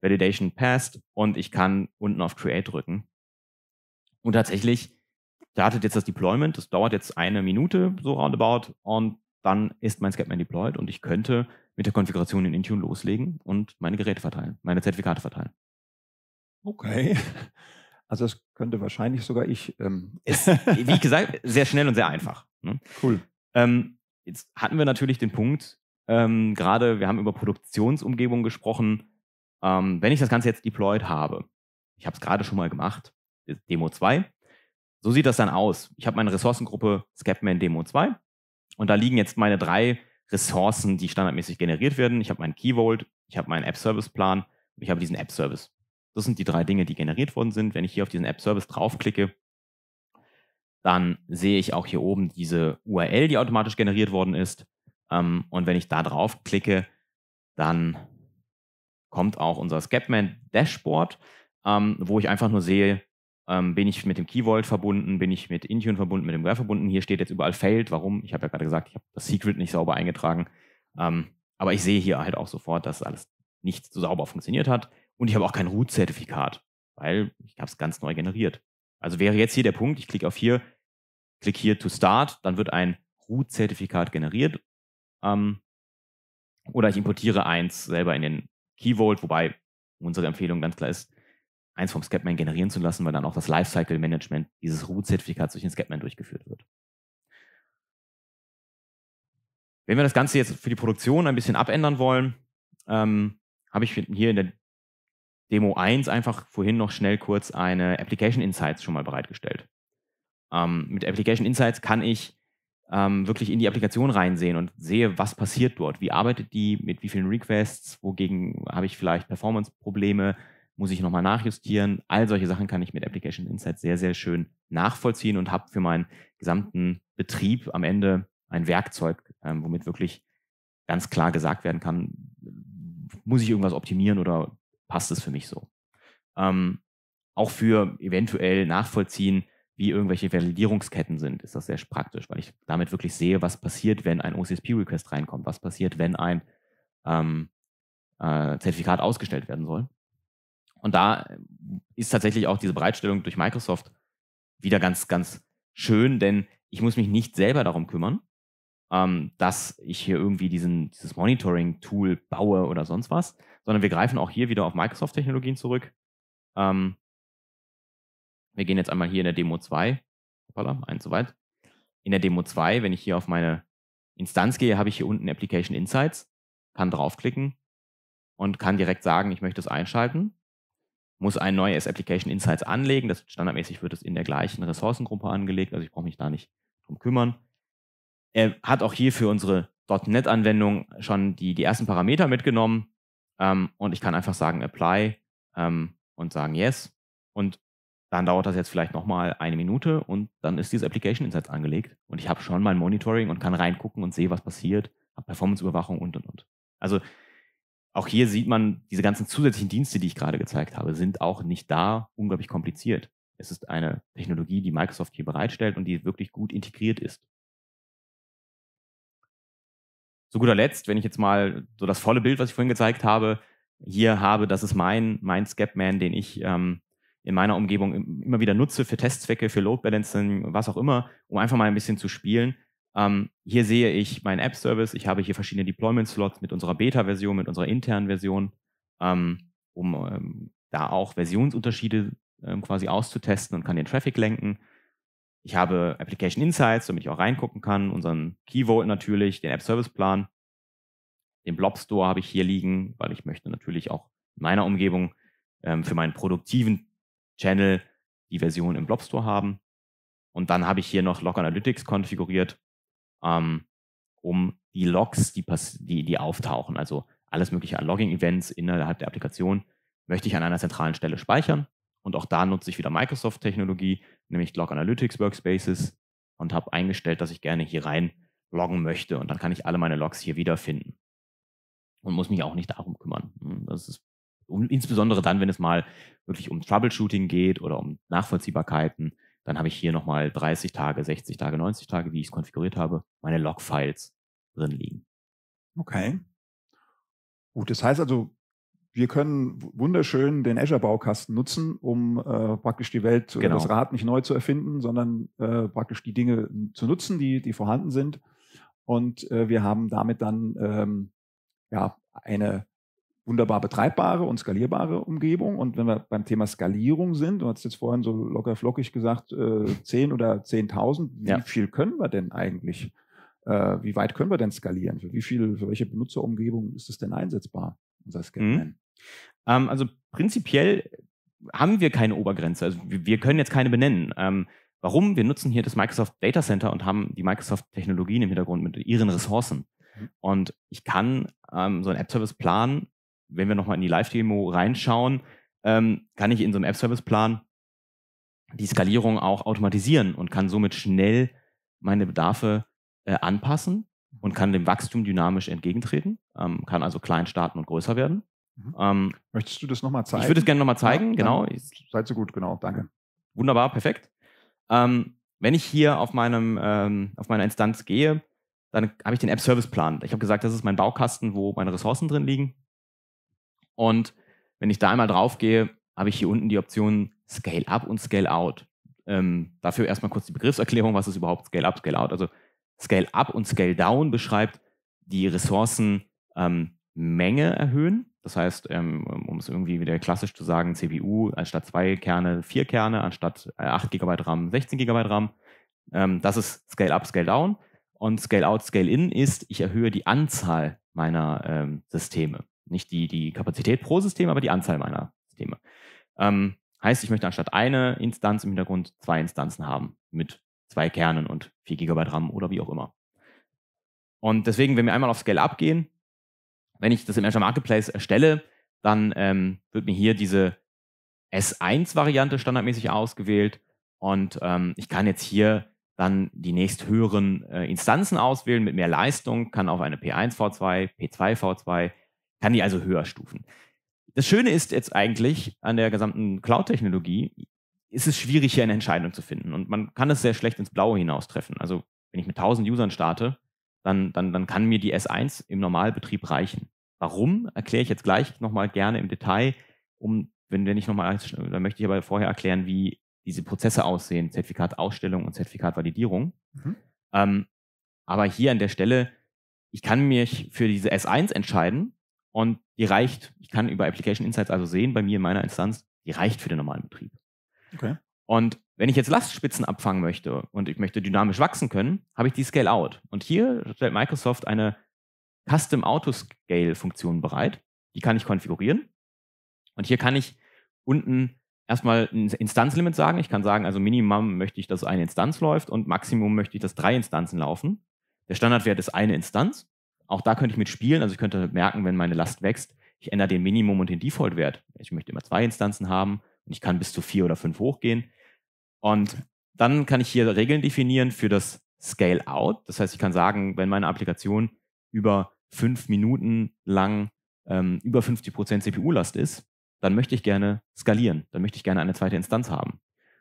Validation passed und ich kann unten auf Create drücken. Und tatsächlich startet jetzt das Deployment. Das dauert jetzt eine Minute, so roundabout. Und dann ist mein Scapman deployed und ich könnte mit der Konfiguration in Intune loslegen und meine Geräte verteilen, meine Zertifikate verteilen. Okay. Also das könnte wahrscheinlich sogar ich. Ähm. Ist, wie gesagt, sehr schnell und sehr einfach. Ne? Cool. Ähm, jetzt hatten wir natürlich den Punkt, ähm, gerade wir haben über Produktionsumgebung gesprochen. Ähm, wenn ich das Ganze jetzt deployed habe, ich habe es gerade schon mal gemacht, Demo 2, so sieht das dann aus. Ich habe meine Ressourcengruppe Scapman Demo 2 und da liegen jetzt meine drei Ressourcen, die standardmäßig generiert werden. Ich habe meinen Key Vault, ich habe meinen App Service Plan und ich habe diesen App Service. Das sind die drei Dinge, die generiert worden sind. Wenn ich hier auf diesen App Service draufklicke, dann sehe ich auch hier oben diese URL, die automatisch generiert worden ist. Ähm, und wenn ich da draufklicke, dann kommt auch unser Scapman Dashboard, ähm, wo ich einfach nur sehe, ähm, bin ich mit dem Key Vault verbunden, bin ich mit Intune verbunden, mit dem Graph verbunden. Hier steht jetzt überall Failed. Warum? Ich habe ja gerade gesagt, ich habe das Secret nicht sauber eingetragen. Ähm, aber ich sehe hier halt auch sofort, dass alles nicht so sauber funktioniert hat. Und ich habe auch kein Root-Zertifikat, weil ich habe es ganz neu generiert. Also wäre jetzt hier der Punkt, ich klicke auf hier, klicke hier to start, dann wird ein Root-Zertifikat generiert. Ähm, oder ich importiere eins selber in den Key Vault, wobei unsere Empfehlung ganz klar ist, eins vom Scapman generieren zu lassen, weil dann auch das Lifecycle Management dieses Root-Zertifikats durch den Scapman durchgeführt wird. Wenn wir das Ganze jetzt für die Produktion ein bisschen abändern wollen, ähm, habe ich hier in der Demo 1 einfach vorhin noch schnell kurz eine Application Insights schon mal bereitgestellt. Ähm, mit Application Insights kann ich ähm, wirklich in die Applikation reinsehen und sehe, was passiert dort. Wie arbeitet die, mit wie vielen Requests, wogegen habe ich vielleicht Performance-Probleme, muss ich nochmal nachjustieren. All solche Sachen kann ich mit Application Insights sehr, sehr schön nachvollziehen und habe für meinen gesamten Betrieb am Ende ein Werkzeug, ähm, womit wirklich ganz klar gesagt werden kann, muss ich irgendwas optimieren oder passt es für mich so. Ähm, auch für eventuell nachvollziehen, wie irgendwelche Validierungsketten sind, ist das sehr praktisch, weil ich damit wirklich sehe, was passiert, wenn ein OCSP-Request reinkommt, was passiert, wenn ein ähm, äh, Zertifikat ausgestellt werden soll. Und da ist tatsächlich auch diese Bereitstellung durch Microsoft wieder ganz, ganz schön, denn ich muss mich nicht selber darum kümmern, ähm, dass ich hier irgendwie diesen, dieses Monitoring-Tool baue oder sonst was, sondern wir greifen auch hier wieder auf Microsoft-Technologien zurück. Ähm, wir gehen jetzt einmal hier in der Demo 2. Hoppala, eins zu weit. In der Demo 2, wenn ich hier auf meine Instanz gehe, habe ich hier unten Application Insights, kann draufklicken und kann direkt sagen, ich möchte es einschalten. Muss ein neues Application Insights anlegen. Das standardmäßig wird es in der gleichen Ressourcengruppe angelegt, also ich brauche mich da nicht drum kümmern. Er hat auch hier für unsere .NET-Anwendung schon die, die ersten Parameter mitgenommen ähm, und ich kann einfach sagen Apply ähm, und sagen Yes und dann dauert das jetzt vielleicht nochmal eine Minute und dann ist dieses Application Insights angelegt und ich habe schon mein Monitoring und kann reingucken und sehe, was passiert, habe Performance-Überwachung und und und. Also auch hier sieht man, diese ganzen zusätzlichen Dienste, die ich gerade gezeigt habe, sind auch nicht da unglaublich kompliziert. Es ist eine Technologie, die Microsoft hier bereitstellt und die wirklich gut integriert ist. Zu guter Letzt, wenn ich jetzt mal so das volle Bild, was ich vorhin gezeigt habe, hier habe, das ist mein, mein Scapman, den ich ähm, in meiner Umgebung immer wieder nutze für Testzwecke, für Load Balancing, was auch immer, um einfach mal ein bisschen zu spielen. Ähm, hier sehe ich meinen App-Service. Ich habe hier verschiedene Deployment-Slots mit unserer Beta-Version, mit unserer internen Version, ähm, um ähm, da auch Versionsunterschiede ähm, quasi auszutesten und kann den Traffic lenken. Ich habe Application Insights, damit ich auch reingucken kann, unseren Key Vault natürlich, den App Service Plan. Den Blob Store habe ich hier liegen, weil ich möchte natürlich auch in meiner Umgebung ähm, für meinen produktiven Channel die Version im Blob Store haben. Und dann habe ich hier noch Log Analytics konfiguriert, ähm, um die Logs, die, die, die auftauchen, also alles mögliche an Logging-Events innerhalb der Applikation, möchte ich an einer zentralen Stelle speichern. Und auch da nutze ich wieder Microsoft-Technologie, nämlich Log Analytics Workspaces und habe eingestellt, dass ich gerne hier rein loggen möchte. Und dann kann ich alle meine Logs hier wiederfinden. Und muss mich auch nicht darum kümmern. Hm, das ist um, insbesondere dann, wenn es mal wirklich um Troubleshooting geht oder um Nachvollziehbarkeiten, dann habe ich hier nochmal 30 Tage, 60 Tage, 90 Tage, wie ich es konfiguriert habe, meine Log-Files drin liegen. Okay. Gut, das heißt also, wir können wunderschön den Azure-Baukasten nutzen, um äh, praktisch die Welt oder genau. das Rad nicht neu zu erfinden, sondern äh, praktisch die Dinge zu nutzen, die, die vorhanden sind. Und äh, wir haben damit dann ähm, ja, eine wunderbar betreibbare und skalierbare Umgebung. Und wenn wir beim Thema Skalierung sind, du hast jetzt vorhin so locker flockig gesagt, äh, 10 oder 10.000, wie ja. viel können wir denn eigentlich? Äh, wie weit können wir denn skalieren? Für wie viel, für welche Benutzerumgebung ist es denn einsetzbar, unser Scanman? Mhm. Ähm, also prinzipiell haben wir keine Obergrenze. Also wir können jetzt keine benennen. Ähm, warum? Wir nutzen hier das Microsoft Data Center und haben die Microsoft-Technologien im Hintergrund mit ihren Ressourcen. Mhm. Und ich kann ähm, so einen App-Service-Plan wenn wir nochmal in die Live-Demo reinschauen, ähm, kann ich in so einem App-Service-Plan die Skalierung auch automatisieren und kann somit schnell meine Bedarfe äh, anpassen und kann dem Wachstum dynamisch entgegentreten, ähm, kann also klein starten und größer werden. Mhm. Ähm, Möchtest du das nochmal zeigen? Ich würde es gerne nochmal zeigen, ja, genau. Seid so gut, genau, danke. Wunderbar, perfekt. Ähm, wenn ich hier auf, meinem, ähm, auf meiner Instanz gehe, dann habe ich den App-Service-Plan. Ich habe gesagt, das ist mein Baukasten, wo meine Ressourcen drin liegen. Und wenn ich da einmal drauf gehe, habe ich hier unten die Optionen Scale Up und Scale Out. Ähm, dafür erstmal kurz die Begriffserklärung, was ist überhaupt Scale Up, Scale Out. Also Scale Up und Scale Down beschreibt die Ressourcenmenge ähm, erhöhen. Das heißt, ähm, um es irgendwie wieder klassisch zu sagen, CPU anstatt zwei Kerne, vier Kerne, anstatt äh, 8 GB RAM, 16 GB RAM. Ähm, das ist Scale Up, Scale Down. Und Scale Out, Scale In ist, ich erhöhe die Anzahl meiner ähm, Systeme. Nicht die, die Kapazität pro System, aber die Anzahl meiner Systeme. Heißt, ich möchte anstatt eine Instanz im Hintergrund zwei Instanzen haben mit zwei Kernen und 4 GB RAM oder wie auch immer. Und deswegen, wenn wir einmal auf Scale Up gehen, wenn ich das im Azure Marketplace erstelle, dann ähm, wird mir hier diese S1-Variante standardmäßig ausgewählt und ähm, ich kann jetzt hier dann die nächsthöheren äh, Instanzen auswählen mit mehr Leistung, kann auf eine P1 V2, P2 V2, kann die also höher stufen. Das Schöne ist jetzt eigentlich an der gesamten Cloud-Technologie, ist es schwierig, hier eine Entscheidung zu finden. Und man kann es sehr schlecht ins Blaue hinaus treffen. Also wenn ich mit 1000 Usern starte, dann, dann, dann kann mir die S1 im Normalbetrieb reichen. Warum, erkläre ich jetzt gleich nochmal gerne im Detail. Um, wenn, wenn ich nochmal, dann möchte ich aber vorher erklären, wie diese Prozesse aussehen, Zertifikatausstellung und Zertifikatvalidierung. Mhm. Ähm, aber hier an der Stelle, ich kann mich für diese S1 entscheiden und die reicht, ich kann über Application Insights also sehen, bei mir in meiner Instanz, die reicht für den normalen Betrieb. Okay. Und wenn ich jetzt Lastspitzen abfangen möchte und ich möchte dynamisch wachsen können, habe ich die Scale Out. Und hier stellt Microsoft eine Custom Auto Scale Funktion bereit. Die kann ich konfigurieren. Und hier kann ich unten erstmal ein Instanzlimit sagen. Ich kann sagen, also Minimum möchte ich, dass eine Instanz läuft und Maximum möchte ich, dass drei Instanzen laufen. Der Standardwert ist eine Instanz. Auch da könnte ich mitspielen. Also ich könnte merken, wenn meine Last wächst, ich ändere den Minimum und den Default-Wert. Ich möchte immer zwei Instanzen haben und ich kann bis zu vier oder fünf hochgehen. Und dann kann ich hier Regeln definieren für das Scale Out. Das heißt, ich kann sagen, wenn meine Applikation über fünf Minuten lang ähm, über 50 Prozent CPU-Last ist, dann möchte ich gerne skalieren. Dann möchte ich gerne eine zweite Instanz haben.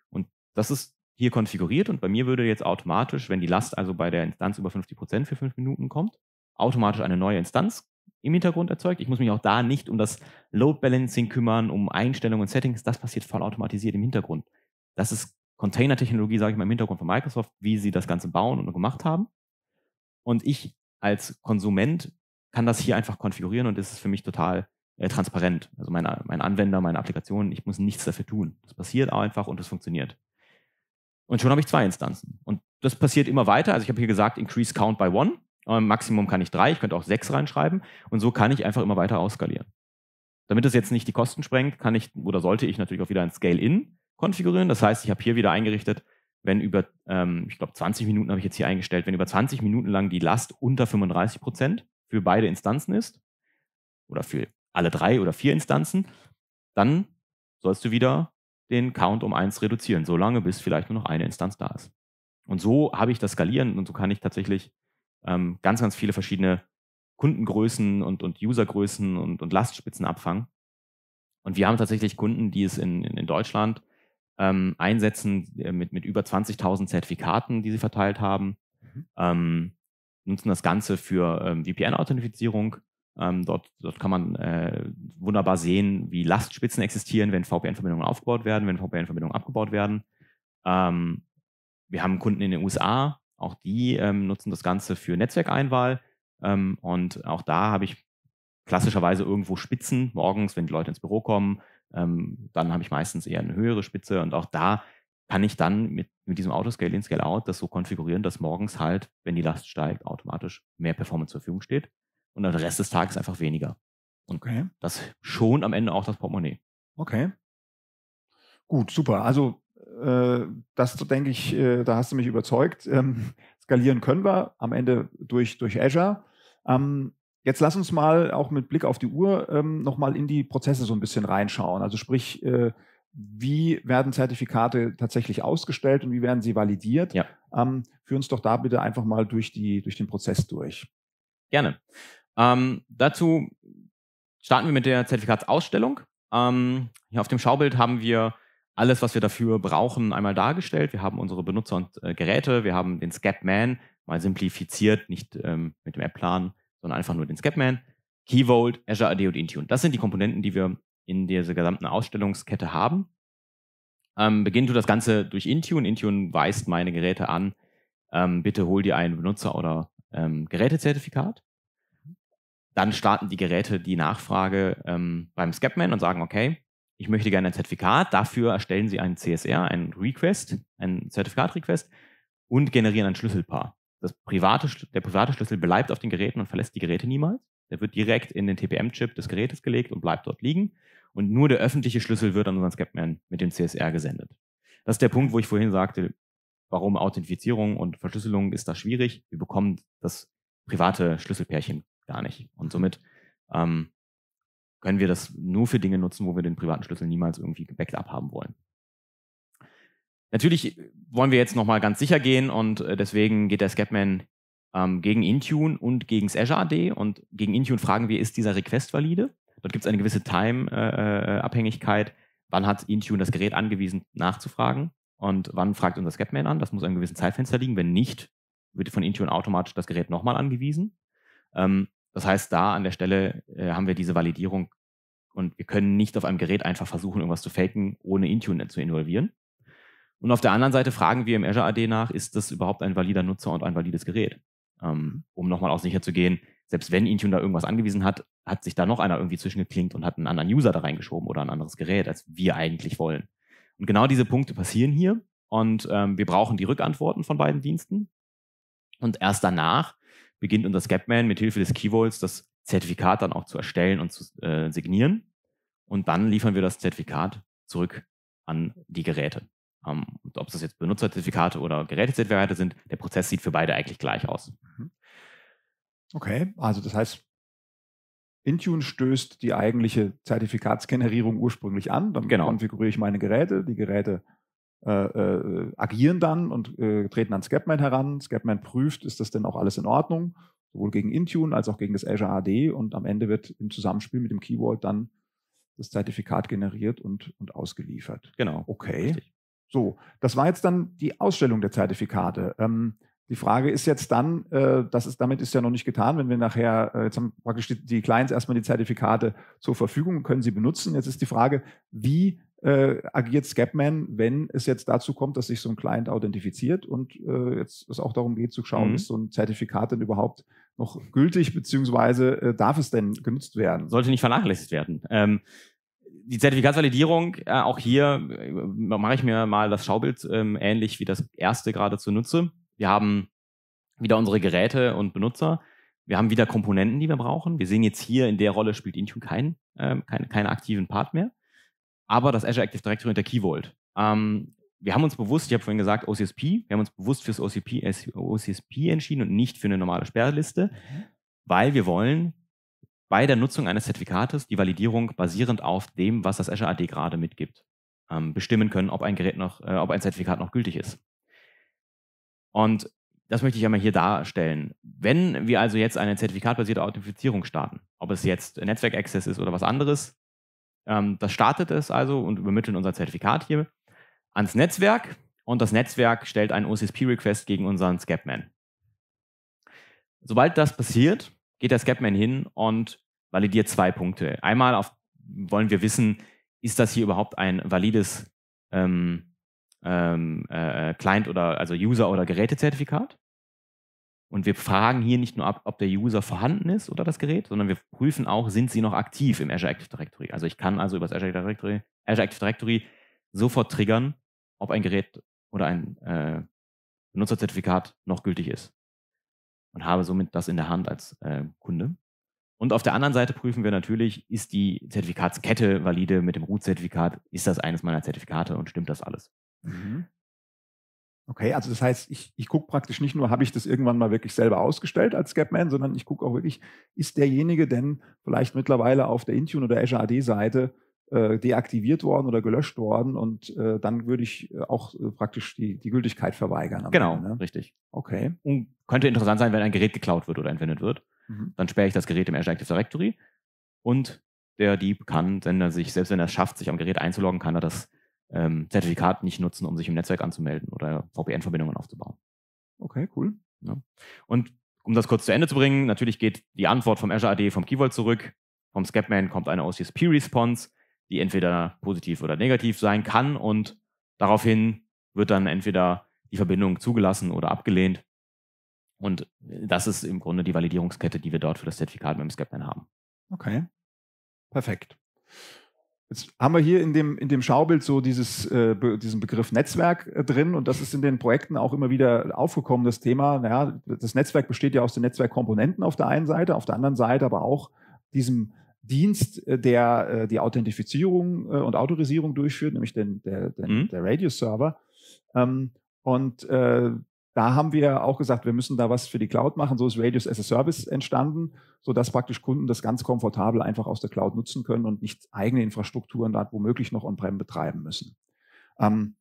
Und das ist hier konfiguriert und bei mir würde jetzt automatisch, wenn die Last also bei der Instanz über 50 Prozent für fünf Minuten kommt, automatisch eine neue Instanz im Hintergrund erzeugt. Ich muss mich auch da nicht um das Load Balancing kümmern, um Einstellungen und Settings. Das passiert voll automatisiert im Hintergrund. Das ist Container-Technologie, sage ich mal, im Hintergrund von Microsoft, wie sie das Ganze bauen und gemacht haben. Und ich als Konsument kann das hier einfach konfigurieren und das ist für mich total äh, transparent. Also meine, mein Anwender, meine Applikation, ich muss nichts dafür tun. Das passiert einfach und es funktioniert. Und schon habe ich zwei Instanzen. Und das passiert immer weiter. Also ich habe hier gesagt, increase count by one. Ähm, Maximum kann ich drei, ich könnte auch sechs reinschreiben und so kann ich einfach immer weiter ausskalieren. Damit es jetzt nicht die Kosten sprengt, kann ich oder sollte ich natürlich auch wieder ein Scale-In konfigurieren. Das heißt, ich habe hier wieder eingerichtet, wenn über, ähm, ich glaube 20 Minuten habe ich jetzt hier eingestellt, wenn über 20 Minuten lang die Last unter 35 Prozent für beide Instanzen ist oder für alle drei oder vier Instanzen, dann sollst du wieder den Count um eins reduzieren, solange bis vielleicht nur noch eine Instanz da ist. Und so habe ich das skalieren und so kann ich tatsächlich ähm, ganz, ganz viele verschiedene Kundengrößen und, und Usergrößen und, und Lastspitzen abfangen. Und wir haben tatsächlich Kunden, die es in, in, in Deutschland ähm, einsetzen äh, mit, mit über 20.000 Zertifikaten, die sie verteilt haben, mhm. ähm, nutzen das Ganze für ähm, VPN-Authentifizierung. Ähm, dort, dort kann man äh, wunderbar sehen, wie Lastspitzen existieren, wenn VPN-Verbindungen aufgebaut werden, wenn VPN-Verbindungen abgebaut werden. Ähm, wir haben Kunden in den USA, Auch die ähm, nutzen das Ganze für Netzwerkeinwahl. Und auch da habe ich klassischerweise irgendwo Spitzen morgens, wenn die Leute ins Büro kommen. Ähm, dann habe ich meistens eher eine höhere Spitze. Und auch da kann ich dann mit, mit diesem Autoscale in Scale Out das so konfigurieren, dass morgens halt, wenn die Last steigt, automatisch mehr Performance zur Verfügung steht und der Rest des Tages einfach weniger. Und okay. das schont am Ende auch das Portemonnaie. Okay. Gut, super. Also äh, das denke ich, äh, da hast du mich überzeugt. Ähm, skalieren können wir am Ende durch, durch Azure. Ähm, jetzt lass uns mal auch mit Blick auf die Uhr ähm, nochmal in die Prozesse so ein bisschen reinschauen. Also sprich, äh, wie werden Zertifikate tatsächlich ausgestellt und wie werden sie validiert? Ja. Ähm, führ uns doch da bitte einfach mal durch, die, durch den Prozess durch. Gerne. Ähm, dazu starten wir mit der Zertifikatsausstellung. Ähm, hier auf dem Schaubild haben wir alles, was wir dafür brauchen, einmal dargestellt. Wir haben unsere Benutzer und äh, Geräte, wir haben den Scapman, mal simplifiziert, nicht ähm, mit dem App-Plan, sondern einfach nur den Scapman, Keyvolt, Azure AD und Intune. Das sind die Komponenten, die wir in dieser gesamten Ausstellungskette haben. Ähm, beginnt du das Ganze durch Intune. Intune weist meine Geräte an, ähm, bitte hol dir ein Benutzer- oder ähm, Gerätezertifikat. Dann starten die Geräte die Nachfrage ähm, beim Scapman und sagen, okay, ich möchte gerne ein Zertifikat. Dafür erstellen sie einen CSR, einen Request, einen Zertifikat-Request und generieren ein Schlüsselpaar. Das private, der private Schlüssel bleibt auf den Geräten und verlässt die Geräte niemals. Der wird direkt in den TPM-Chip des Gerätes gelegt und bleibt dort liegen. Und nur der öffentliche Schlüssel wird an unseren Scapman mit dem CSR gesendet. Das ist der Punkt, wo ich vorhin sagte, warum Authentifizierung und Verschlüsselung ist da schwierig. Wir bekommen das private Schlüsselpärchen gar nicht. Und somit ähm, können wir das nur für Dinge nutzen, wo wir den privaten Schlüssel niemals irgendwie gebackt abhaben wollen. Natürlich wollen wir jetzt nochmal ganz sicher gehen und äh, deswegen geht der Scapman ähm, gegen Intune und gegen das Azure AD und gegen Intune fragen wir, ist dieser Request valide? Dort gibt es eine gewisse Time-Abhängigkeit. Äh, äh wann hat Intune das Gerät angewiesen, nachzufragen und wann fragt unser Scapman an? Das muss einem gewissen Zeitfenster liegen. Wenn nicht, wird von Intune automatisch das Gerät nochmal angewiesen. Ähm, das heißt, da an der Stelle äh, haben wir diese Validierung und wir können nicht auf einem Gerät einfach versuchen, irgendwas zu faken, ohne Intune zu involvieren. Und auf der anderen Seite fragen wir im Azure AD nach, ist das überhaupt ein valider Nutzer und ein valides Gerät? Ähm, um nochmal auch sicher zu gehen, selbst wenn Intune da irgendwas angewiesen hat, hat sich da noch einer irgendwie zwischengeklinkt und hat einen anderen User da reingeschoben oder ein anderes Gerät, als wir eigentlich wollen. Und genau diese Punkte passieren hier und ähm, wir brauchen die Rückantworten von beiden Diensten. Und erst danach beginnt unser Scapman mit Hilfe des Keyvolts das Zertifikat dann auch zu erstellen und zu äh, signieren. Und dann liefern wir das Zertifikat zurück an die Geräte. Ähm, ob das jetzt Benutzerzertifikate oder Gerätezertifikate sind, der Prozess sieht für beide eigentlich gleich aus. Mhm. Okay, also das heißt, Intune stößt die eigentliche Zertifikatsgenerierung ursprünglich an. Dann genau. konfiguriere ich meine Geräte. Die Geräte äh, äh, agieren dann und äh, treten an Scapman heran. Scapman prüft, ist das denn auch alles in Ordnung, sowohl gegen Intune als auch gegen das Azure AD. Und am Ende wird im Zusammenspiel mit dem Keyword dann das Zertifikat generiert und, und ausgeliefert. Genau. Okay. Richtig. So, das war jetzt dann die Ausstellung der Zertifikate. Ähm, die Frage ist jetzt dann, äh, das ist, damit ist ja noch nicht getan, wenn wir nachher, äh, jetzt haben praktisch die, die Clients erstmal die Zertifikate zur Verfügung, können sie benutzen. Jetzt ist die Frage, wie äh, agiert Scapman, wenn es jetzt dazu kommt, dass sich so ein Client authentifiziert und äh, jetzt es auch darum geht zu schauen, mhm. ist so ein Zertifikat denn überhaupt noch gültig, beziehungsweise äh, darf es denn genutzt werden? Sollte nicht vernachlässigt werden. Ähm, die Zertifikatsvalidierung, äh, auch hier äh, mache ich mir mal das Schaubild ähm, ähnlich wie das erste gerade zunutze. Wir haben wieder unsere Geräte und Benutzer. Wir haben wieder Komponenten, die wir brauchen. Wir sehen jetzt hier, in der Rolle spielt Intune keinen äh, kein, keinen aktiven Part mehr. Aber das Azure Active Directory unter Key Vault. Ähm, wir haben uns bewusst, ich habe vorhin gesagt, OCSP, wir haben uns bewusst fürs OCP, OCSP entschieden und nicht für eine normale Sperrliste, mhm. weil wir wollen bei der Nutzung eines Zertifikates die Validierung basierend auf dem, was das Azure AD gerade mitgibt, ähm, bestimmen können, ob ein Gerät noch, äh, ob ein Zertifikat noch gültig ist. Und das möchte ich einmal hier darstellen. Wenn wir also jetzt eine zertifikatbasierte Authentifizierung starten, ob es jetzt Netzwerk-Access ist oder was anderes, ähm, das startet es also und übermitteln unser Zertifikat hier ans Netzwerk und das Netzwerk stellt einen OCSP-Request gegen unseren Scapman. Sobald das passiert, geht der Scapman hin und validiert zwei Punkte. Einmal auf, wollen wir wissen, ist das hier überhaupt ein valides ähm, ähm, äh, Client oder also User- oder Gerätezertifikat? Und wir fragen hier nicht nur ab, ob der User vorhanden ist oder das Gerät, sondern wir prüfen auch, sind sie noch aktiv im Azure Active Directory. Also ich kann also über das Azure, Directory, Azure Active Directory sofort triggern, ob ein Gerät oder ein äh, Benutzerzertifikat noch gültig ist. Und habe somit das in der Hand als äh, Kunde. Und auf der anderen Seite prüfen wir natürlich, ist die Zertifikatskette valide mit dem Root-Zertifikat? Ist das eines meiner Zertifikate und stimmt das alles? Mhm. Okay, also das heißt, ich, ich gucke praktisch nicht nur, habe ich das irgendwann mal wirklich selber ausgestellt als Scapman, sondern ich gucke auch wirklich, ist derjenige denn vielleicht mittlerweile auf der Intune oder Azure AD-Seite äh, deaktiviert worden oder gelöscht worden und äh, dann würde ich äh, auch äh, praktisch die, die Gültigkeit verweigern. Genau, Ende, ne? richtig. Okay. Und könnte interessant sein, wenn ein Gerät geklaut wird oder entwendet wird. Mhm. Dann sperre ich das Gerät im Azure Active Directory und der Dieb kann, wenn er sich, selbst wenn er es schafft, sich am Gerät einzuloggen, kann er das ähm, Zertifikat nicht nutzen, um sich im Netzwerk anzumelden oder VPN-Verbindungen aufzubauen. Okay, cool. Ja. Und um das kurz zu Ende zu bringen, natürlich geht die Antwort vom Azure AD vom Key zurück. Vom Scapman kommt eine OCSP-Response, die entweder positiv oder negativ sein kann und daraufhin wird dann entweder die Verbindung zugelassen oder abgelehnt. Und das ist im Grunde die Validierungskette, die wir dort für das Zertifikat mit dem Scapman haben. Okay, perfekt. Jetzt haben wir hier in dem, in dem Schaubild so dieses, äh, be, diesen Begriff Netzwerk äh, drin und das ist in den Projekten auch immer wieder aufgekommen, das Thema. Naja, das Netzwerk besteht ja aus den Netzwerkkomponenten auf der einen Seite, auf der anderen Seite aber auch diesem Dienst, äh, der äh, die Authentifizierung äh, und Autorisierung durchführt, nämlich den, der, den, mhm. der Radius-Server. Ähm, und äh, da haben wir auch gesagt, wir müssen da was für die Cloud machen. So ist Radius as a Service entstanden, sodass praktisch Kunden das ganz komfortabel einfach aus der Cloud nutzen können und nicht eigene Infrastrukturen da womöglich noch on-prem betreiben müssen. Ähm,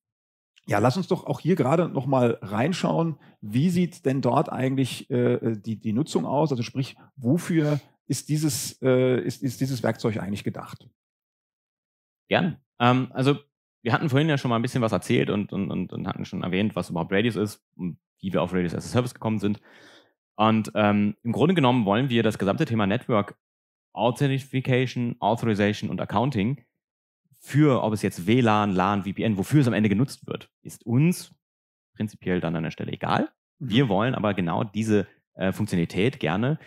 ja, lass uns doch auch hier gerade noch mal reinschauen. Wie sieht denn dort eigentlich äh, die, die Nutzung aus? Also sprich, wofür ist dieses, äh, ist, ist dieses Werkzeug eigentlich gedacht? Gern. Ähm, also wir hatten vorhin ja schon mal ein bisschen was erzählt und, und, und, und hatten schon erwähnt, was überhaupt Radius ist und wie wir auf Radius as a Service gekommen sind. Und ähm, im Grunde genommen wollen wir das gesamte Thema Network Authentification, Authorization und Accounting für, ob es jetzt WLAN, LAN, VPN, wofür es am Ende genutzt wird, ist uns prinzipiell dann an der Stelle egal. Mhm. Wir wollen aber genau diese äh, Funktionalität gerne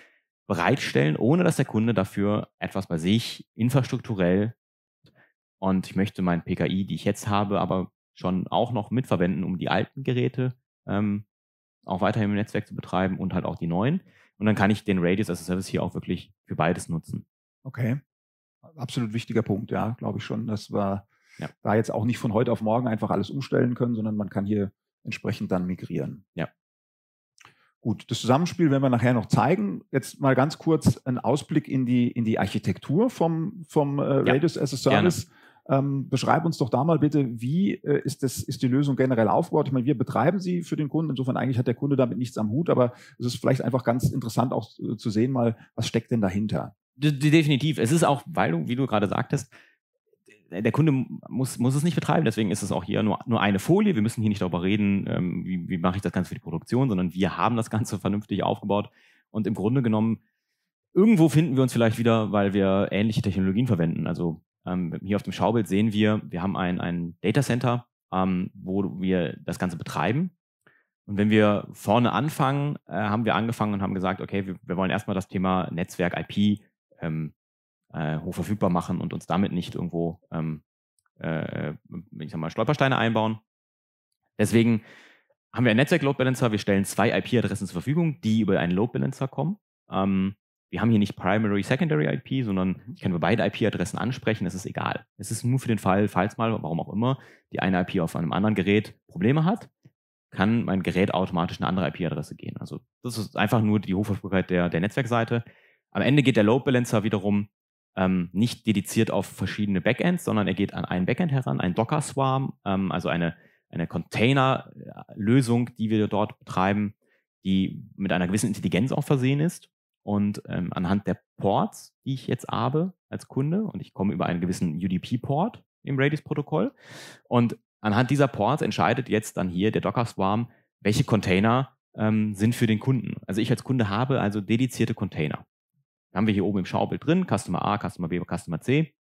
bereitstellen, ohne dass der Kunde dafür etwas bei sich infrastrukturell und ich möchte mein PKI, die ich jetzt habe, aber schon auch noch mitverwenden, um die alten Geräte ähm, auch weiterhin im Netzwerk zu betreiben und halt auch die neuen. Und dann kann ich den Radius as a Service hier auch wirklich für beides nutzen. Okay. Absolut wichtiger Punkt, ja, glaube ich schon, dass wir ja. da jetzt auch nicht von heute auf morgen einfach alles umstellen können, sondern man kann hier entsprechend dann migrieren. Ja. Gut, das Zusammenspiel werden wir nachher noch zeigen. Jetzt mal ganz kurz ein Ausblick in die, in die Architektur vom, vom äh, Radius ja, as a Service. Ähm, beschreib uns doch da mal bitte, wie äh, ist, das, ist die Lösung generell aufgebaut? Ich meine, wir betreiben sie für den Kunden. Insofern eigentlich hat der Kunde damit nichts am Hut, aber es ist vielleicht einfach ganz interessant auch äh, zu sehen, mal, was steckt denn dahinter? Definitiv. Es ist auch, weil du, wie du gerade sagtest, der Kunde muss, muss es nicht betreiben, deswegen ist es auch hier nur, nur eine Folie. Wir müssen hier nicht darüber reden, ähm, wie, wie mache ich das Ganze für die Produktion, sondern wir haben das Ganze vernünftig aufgebaut. Und im Grunde genommen, irgendwo finden wir uns vielleicht wieder, weil wir ähnliche Technologien verwenden. Also ähm, hier auf dem Schaubild sehen wir, wir haben ein, ein Data Center, ähm, wo wir das Ganze betreiben. Und wenn wir vorne anfangen, äh, haben wir angefangen und haben gesagt, okay, wir, wir wollen erstmal das Thema Netzwerk IP ähm, äh, hoch verfügbar machen und uns damit nicht irgendwo, ähm, äh, ich sag mal, Stolpersteine einbauen. Deswegen haben wir einen Netzwerk Load Balancer. Wir stellen zwei IP-Adressen zur Verfügung, die über einen Load Balancer kommen. Ähm, wir haben hier nicht Primary, Secondary IP, sondern ich kann über beide IP-Adressen ansprechen, es ist egal. Es ist nur für den Fall, falls mal, warum auch immer, die eine IP auf einem anderen Gerät Probleme hat, kann mein Gerät automatisch eine andere IP-Adresse gehen. Also das ist einfach nur die Hochverfügbarkeit der, der Netzwerkseite. Am Ende geht der Load Balancer wiederum ähm, nicht dediziert auf verschiedene Backends, sondern er geht an ein Backend heran, ein Docker Swarm, ähm, also eine, eine Container-Lösung, die wir dort betreiben, die mit einer gewissen Intelligenz auch versehen ist und ähm, anhand der Ports, die ich jetzt habe als Kunde, und ich komme über einen gewissen UDP-Port im Radius-Protokoll, und anhand dieser Ports entscheidet jetzt dann hier der Docker-Swarm, welche Container ähm, sind für den Kunden. Also ich als Kunde habe also dedizierte Container. Haben wir hier oben im Schaubild drin, Customer A, Customer B, Customer C.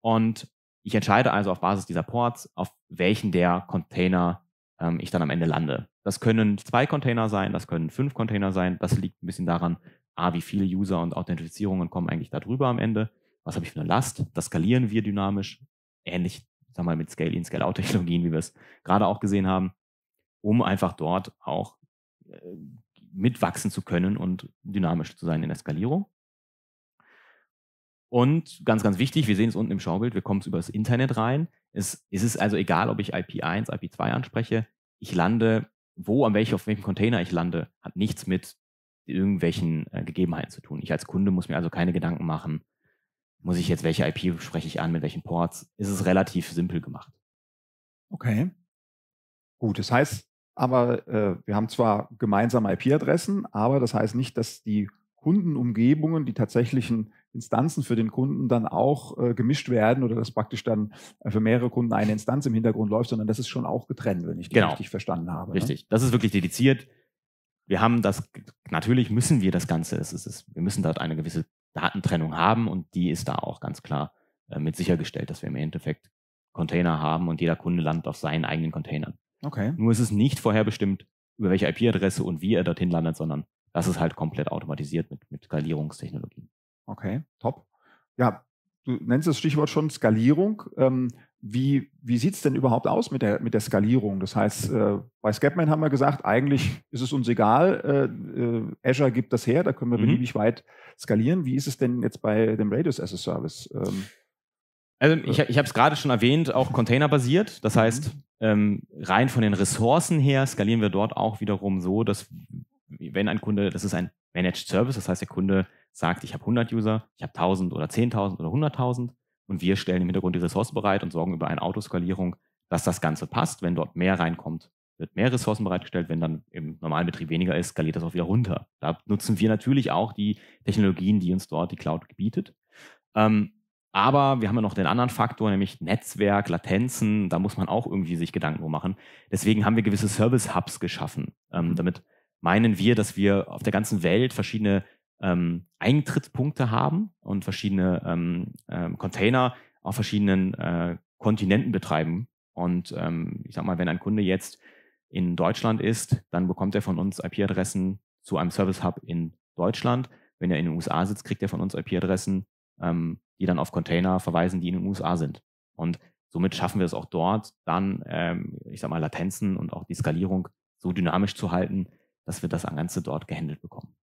Und ich entscheide also auf Basis dieser Ports, auf welchen der Container ähm, ich dann am Ende lande. Das können zwei Container sein, das können fünf Container sein. Das liegt ein bisschen daran, A, wie viele User und Authentifizierungen kommen eigentlich da drüber am Ende. Was habe ich für eine Last? Das skalieren wir dynamisch. Ähnlich, sag mal, mit Scale-In, Scale-Out-Technologien, wie wir es gerade auch gesehen haben, um einfach dort auch äh, mitwachsen zu können und dynamisch zu sein in der Skalierung. Und ganz, ganz wichtig, wir sehen es unten im Schaubild, wir kommen über das Internet rein. Es, es ist also egal, ob ich IP1, IP2 anspreche. Ich lande, wo, an welchem, auf welchem Container ich lande, hat nichts mit irgendwelchen äh, Gegebenheiten zu tun. Ich als Kunde muss mir also keine Gedanken machen, muss ich jetzt, welche IP spreche ich an, mit welchen Ports. Ist es relativ simpel gemacht. Okay. Gut, das heißt aber, äh, wir haben zwar gemeinsame IP-Adressen, aber das heißt nicht, dass die Kundenumgebungen, die tatsächlichen Instanzen für den Kunden dann auch äh, gemischt werden oder dass praktisch dann äh, für mehrere Kunden eine Instanz im Hintergrund läuft, sondern das ist schon auch getrennt, wenn ich das Genau. richtig verstanden habe. ne? Richtig. Das ist wirklich dediziert. Wir haben das, natürlich müssen wir das Ganze, es ist, es, wir müssen dort eine gewisse Datentrennung haben und die ist da auch ganz klar äh, mit sichergestellt, dass wir im Endeffekt Container haben und jeder Kunde landet auf seinen eigenen Containern. Ne? Okay. Nur ist es nicht vorherbestimmt, über welche IP-Adresse und wie er dorthin landet, sondern das ist halt komplett automatisiert mit, mit Skalierungstechnologien. Okay, top. Ja, du nennst das Stichwort schon Skalierung. Ähm, wie wie sieht es denn überhaupt aus mit der, mit der Skalierung? Das heißt, äh, bei Scapman haben wir gesagt, eigentlich ist es uns egal, äh, äh, Azure gibt das her, da können wir Mhm. beliebig weit skalieren. Wie ist es denn jetzt bei dem Radius as a Service? Ähm, Also ich, ich habe es gerade schon erwähnt, auch containerbasiert. Das heißt, ähm, rein von den Ressourcen her skalieren wir dort auch wiederum so, dass wenn ein Kunde, das ist ein Managed Service, das heißt, der Kunde sagt, ich habe 100 User, ich habe 1000 oder 10.000 oder 100.000 und wir stellen im Hintergrund die Ressource bereit und sorgen über eine Autoskalierung, dass das Ganze passt. Wenn dort mehr reinkommt, wird mehr Ressourcen bereitgestellt. Wenn dann im normalen Betrieb weniger ist, skaliert das auch wieder runter. Da nutzen wir natürlich auch die Technologien, die uns dort die Cloud bietet. Ähm, aber wir haben ja noch den anderen Faktor, nämlich Netzwerk, Latenzen. Da muss man auch irgendwie sich Gedanken drum machen. Deswegen haben wir gewisse Service-Hubs geschaffen. Ähm, damit meinen wir, dass wir auf der ganzen Welt verschiedene ähm, Eintrittspunkte haben und verschiedene ähm, ähm, Container auf verschiedenen äh, Kontinenten betreiben. Und ähm, ich sag mal, wenn ein Kunde jetzt in Deutschland ist, dann bekommt er von uns IP-Adressen zu einem Service-Hub in Deutschland. Wenn er in den USA sitzt, kriegt er von uns IP-Adressen, ähm, die dann auf Container verweisen, die in den USA sind. Und somit schaffen wir es auch dort, dann, ähm, ich sag mal, Latenzen und auch die Skalierung so dynamisch zu halten, dass wir das Ganze dort gehandelt bekommen.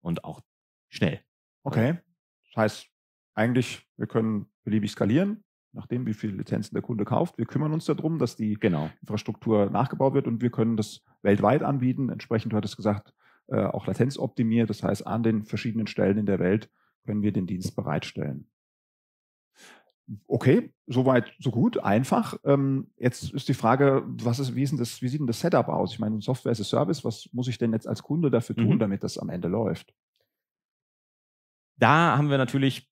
Und auch schnell. okay. Das heißt, eigentlich, wir können beliebig skalieren, nachdem wie viele Lizenzen der Kunde kauft. Wir kümmern uns darum, dass die Genau. Infrastruktur nachgebaut wird und wir können das weltweit anbieten. Entsprechend, du hattest gesagt, äh, auch latenzoptimiert. Das heißt, an den verschiedenen Stellen in der Welt können wir den Dienst bereitstellen. Okay, soweit, so gut, einfach. Ähm, jetzt ist die Frage, was ist, wie, ist das, wie sieht denn das Setup aus? Ich meine, Software as a Service, was muss ich denn jetzt als Kunde dafür tun, Mhm. damit das am Ende läuft? Da haben wir natürlich,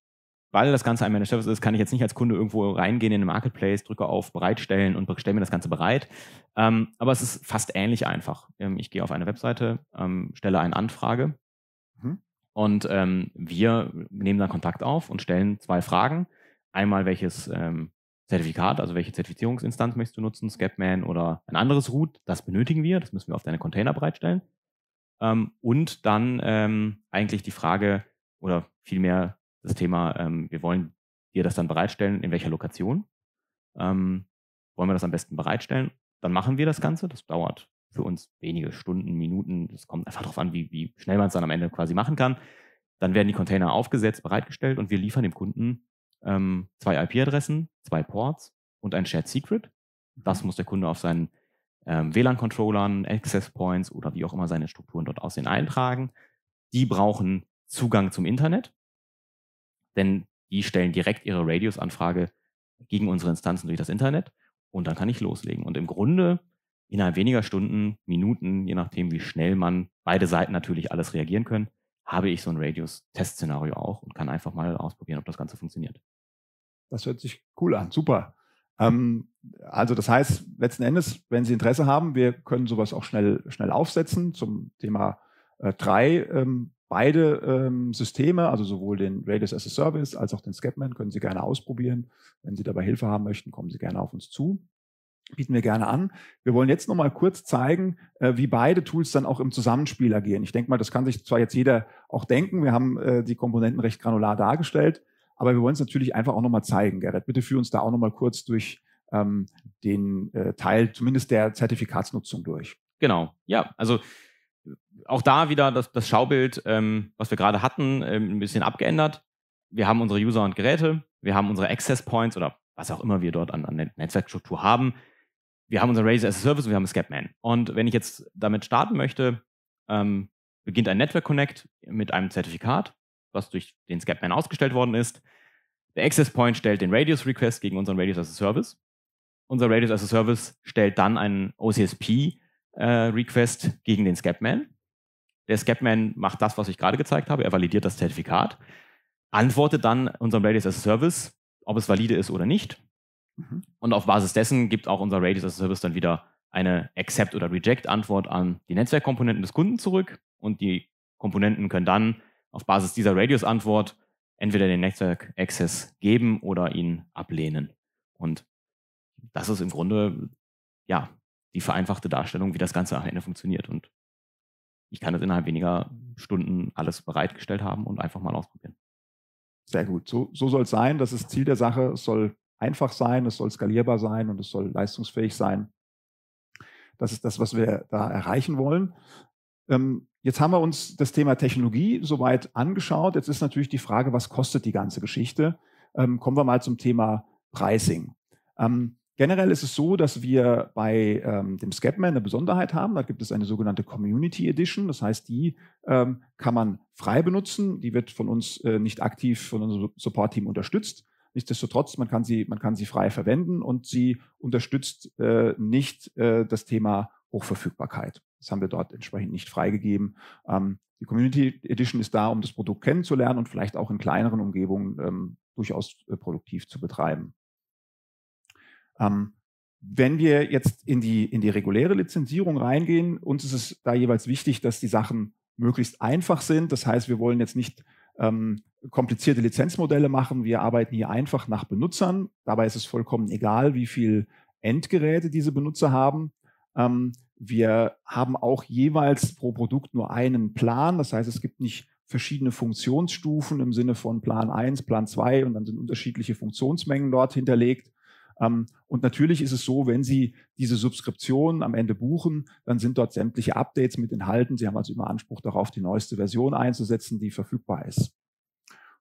weil das Ganze ein Managed Service ist, kann ich jetzt nicht als Kunde irgendwo reingehen in den Marketplace, drücke auf Bereitstellen und stelle mir das Ganze bereit. Ähm, aber es ist fast ähnlich einfach. Ähm, ich gehe auf eine Webseite, ähm, stelle eine Anfrage Mhm. und ähm, wir nehmen dann Kontakt auf und stellen zwei Fragen. Einmal welches ähm, Zertifikat, also welche Zertifizierungsinstanz möchtest du nutzen, Scapman oder ein anderes Root, das benötigen wir, das müssen wir auf deine Container bereitstellen. Ähm, und dann ähm, eigentlich die Frage oder vielmehr das Thema, ähm, wir wollen dir das dann bereitstellen, in welcher Lokation. Ähm, wollen wir das am besten bereitstellen? Dann machen wir das Ganze. Das dauert für uns wenige Stunden, Minuten. Das kommt einfach darauf an, wie, wie schnell man es dann am Ende quasi machen kann. Dann werden die Container aufgesetzt, bereitgestellt und wir liefern dem Kunden ähm, zwei IP-Adressen, zwei Ports und ein Shared Secret. Das muss der Kunde auf seinen ähm, WLAN-Controllern, Access Points oder wie auch immer seine Strukturen dort aussehen eintragen. Die brauchen Zugang zum Internet, denn die stellen direkt ihre Radius-Anfrage gegen unsere Instanzen durch das Internet und dann kann ich loslegen. Und im Grunde innerhalb weniger Stunden, Minuten, je nachdem, wie schnell man beide Seiten natürlich alles reagieren können, habe ich so ein Radius-Testszenario auch und kann einfach mal ausprobieren, ob das Ganze funktioniert. Das hört sich cool an, super. Ähm, also das heißt, letzten Endes, wenn Sie Interesse haben, wir können sowas auch schnell, schnell aufsetzen zum Thema äh. Ähm, beide ähm, Systeme, also sowohl den Radius as a Service als auch den Scapman, können Sie gerne ausprobieren. Wenn Sie dabei Hilfe haben möchten, kommen Sie gerne auf uns zu. bieten wir gerne an. Wir wollen jetzt noch mal kurz zeigen, äh, wie beide Tools dann auch im Zusammenspiel agieren. Ich denke mal, das kann sich zwar jetzt jeder auch denken. Wir haben äh, die Komponenten recht granular dargestellt, aber wir wollen es natürlich einfach auch noch mal zeigen. Gerrit, bitte führ uns da auch noch mal kurz durch ähm, den äh, Teil, zumindest der Zertifikatsnutzung durch. Genau, ja, also auch da wieder das, das Schaubild, ähm, was wir gerade hatten, ähm, ein bisschen abgeändert. Wir haben unsere User und Geräte, wir haben unsere Access Points oder was auch immer wir dort an, an Netzwerkstruktur haben wir haben unser Razor as a Service und wir haben Scapman. Und wenn ich jetzt damit starten möchte, ähm, beginnt ein Network Connect mit einem Zertifikat, was durch den Scapman ausgestellt worden ist. Der Access Point stellt den Radius Request gegen unseren Radius as a Service. Unser Radius as a Service stellt dann einen OCSP äh, Request gegen den Scapman. Der Scapman macht das, was ich gerade gezeigt habe. Er validiert das Zertifikat, antwortet dann unserem Radius as a Service, ob es valide ist oder nicht. Mhm. Und auf Basis dessen gibt auch unser Radius as a Service dann wieder eine Accept- oder Reject-Antwort an die Netzwerkkomponenten des Kunden zurück. Und die Komponenten können dann auf Basis dieser Radius-Antwort entweder den Netzwerk-Access geben oder ihn ablehnen. Und das ist im Grunde, ja, die vereinfachte Darstellung, wie das Ganze am Ende funktioniert. Und ich kann es innerhalb weniger Stunden alles bereitgestellt haben und einfach mal ausprobieren. Sehr gut. So, so soll es sein. Das ist Ziel der Sache. Es soll einfach sein, es soll skalierbar sein und es soll leistungsfähig sein. Das ist das, was wir da erreichen wollen. Ähm, jetzt haben wir uns das Thema Technologie soweit angeschaut. Jetzt ist natürlich die Frage, was kostet die ganze Geschichte? Ähm, kommen wir mal zum Thema Pricing. Ähm, generell ist es so, dass wir bei ähm, dem Scapman eine Besonderheit haben. Da gibt es eine sogenannte Community Edition. Das heißt, die ähm, kann man frei benutzen. Die wird von uns äh, nicht aktiv von unserem Support-Team unterstützt. Nichtsdestotrotz, man kann sie, man kann sie frei verwenden und sie unterstützt äh, nicht äh, das Thema Hochverfügbarkeit. Das haben wir dort entsprechend nicht freigegeben. Ähm, die Community Edition ist da, um das Produkt kennenzulernen und vielleicht auch in kleineren Umgebungen ähm, durchaus äh, produktiv zu betreiben. Ähm, wenn wir jetzt in die, in die reguläre Lizenzierung reingehen, uns ist es da jeweils wichtig, dass die Sachen möglichst einfach sind. Das heißt, wir wollen jetzt nicht ähm, komplizierte Lizenzmodelle machen. Wir arbeiten hier einfach nach Benutzern. Dabei ist es vollkommen egal, wie viel Endgeräte diese Benutzer haben. Ähm, wir haben auch jeweils pro Produkt nur einen Plan. Das heißt, es gibt nicht verschiedene Funktionsstufen im Sinne von Plan 1, Plan 2 und dann sind unterschiedliche Funktionsmengen dort hinterlegt. Ähm, und natürlich ist es so, wenn Sie diese Subskription am Ende buchen, dann sind dort sämtliche Updates mit enthalten. Sie haben also immer Anspruch darauf, die neueste Version einzusetzen, die verfügbar ist.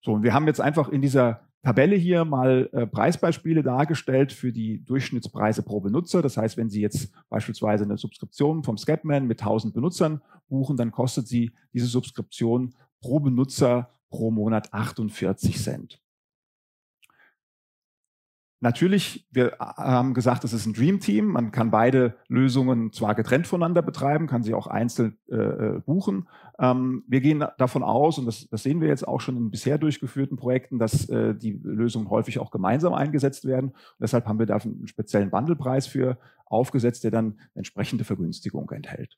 So, und wir haben jetzt einfach in dieser Tabelle hier mal äh, Preisbeispiele dargestellt für die Durchschnittspreise pro Benutzer. Das heißt, wenn Sie jetzt beispielsweise eine Subskription vom Scapman mit 1000 Benutzern buchen, dann kostet Sie diese Subskription pro Benutzer pro Monat 48 Cent. Natürlich, wir haben gesagt, es ist ein Dream Team. Man kann beide Lösungen zwar getrennt voneinander betreiben, kann sie auch einzeln äh, äh, buchen. Ähm, wir gehen davon aus, und das, das, sehen wir jetzt auch schon in bisher durchgeführten Projekten, dass äh, die Lösungen häufig auch gemeinsam eingesetzt werden. Und deshalb haben wir da einen speziellen Bundlepreis für aufgesetzt, der dann entsprechende Vergünstigung enthält.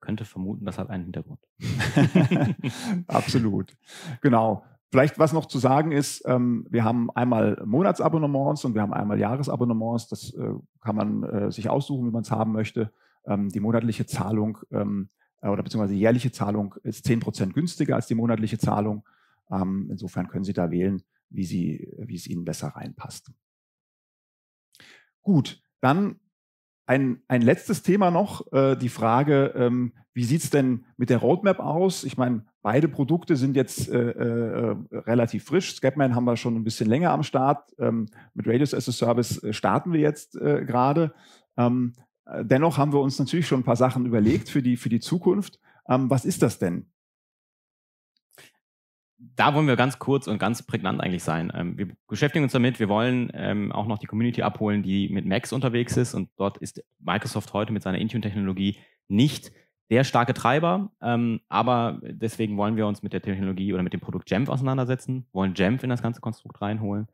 Könnte vermuten, das hat einen Hintergrund. Absolut. Genau. Vielleicht was noch zu sagen ist, ähm, wir haben einmal Monatsabonnements und wir haben einmal Jahresabonnements. Das äh, kann man äh, sich aussuchen, wie man es haben möchte. Ähm, die monatliche Zahlung ähm, äh, oder beziehungsweise die jährliche Zahlung ist 10% günstiger als die monatliche Zahlung. Ähm, insofern können Sie da wählen, wie, Sie, wie es Ihnen besser reinpasst. Gut, dann ein, ein letztes Thema noch, äh, die Frage, ähm, wie sieht's denn mit der Roadmap aus? Ich meine, beide Produkte sind jetzt äh, äh, relativ frisch. Scapman haben wir schon ein bisschen länger am Start. Ähm, mit Radius as a Service äh, starten wir jetzt äh, gerade. Ähm, äh, dennoch haben wir uns natürlich schon ein paar Sachen überlegt für die, für die Zukunft. Ähm, was ist das denn? Da wollen wir ganz kurz und ganz prägnant eigentlich sein. Ähm, wir beschäftigen uns damit, wir wollen ähm, auch noch die Community abholen, die mit Macs unterwegs ist. Und dort ist Microsoft heute mit seiner Intune-Technologie nicht der starke Treiber. Ähm, aber deswegen wollen wir uns mit der Technologie oder mit dem Produkt Jamf auseinandersetzen, wollen Jamf in das ganze Konstrukt reinholen.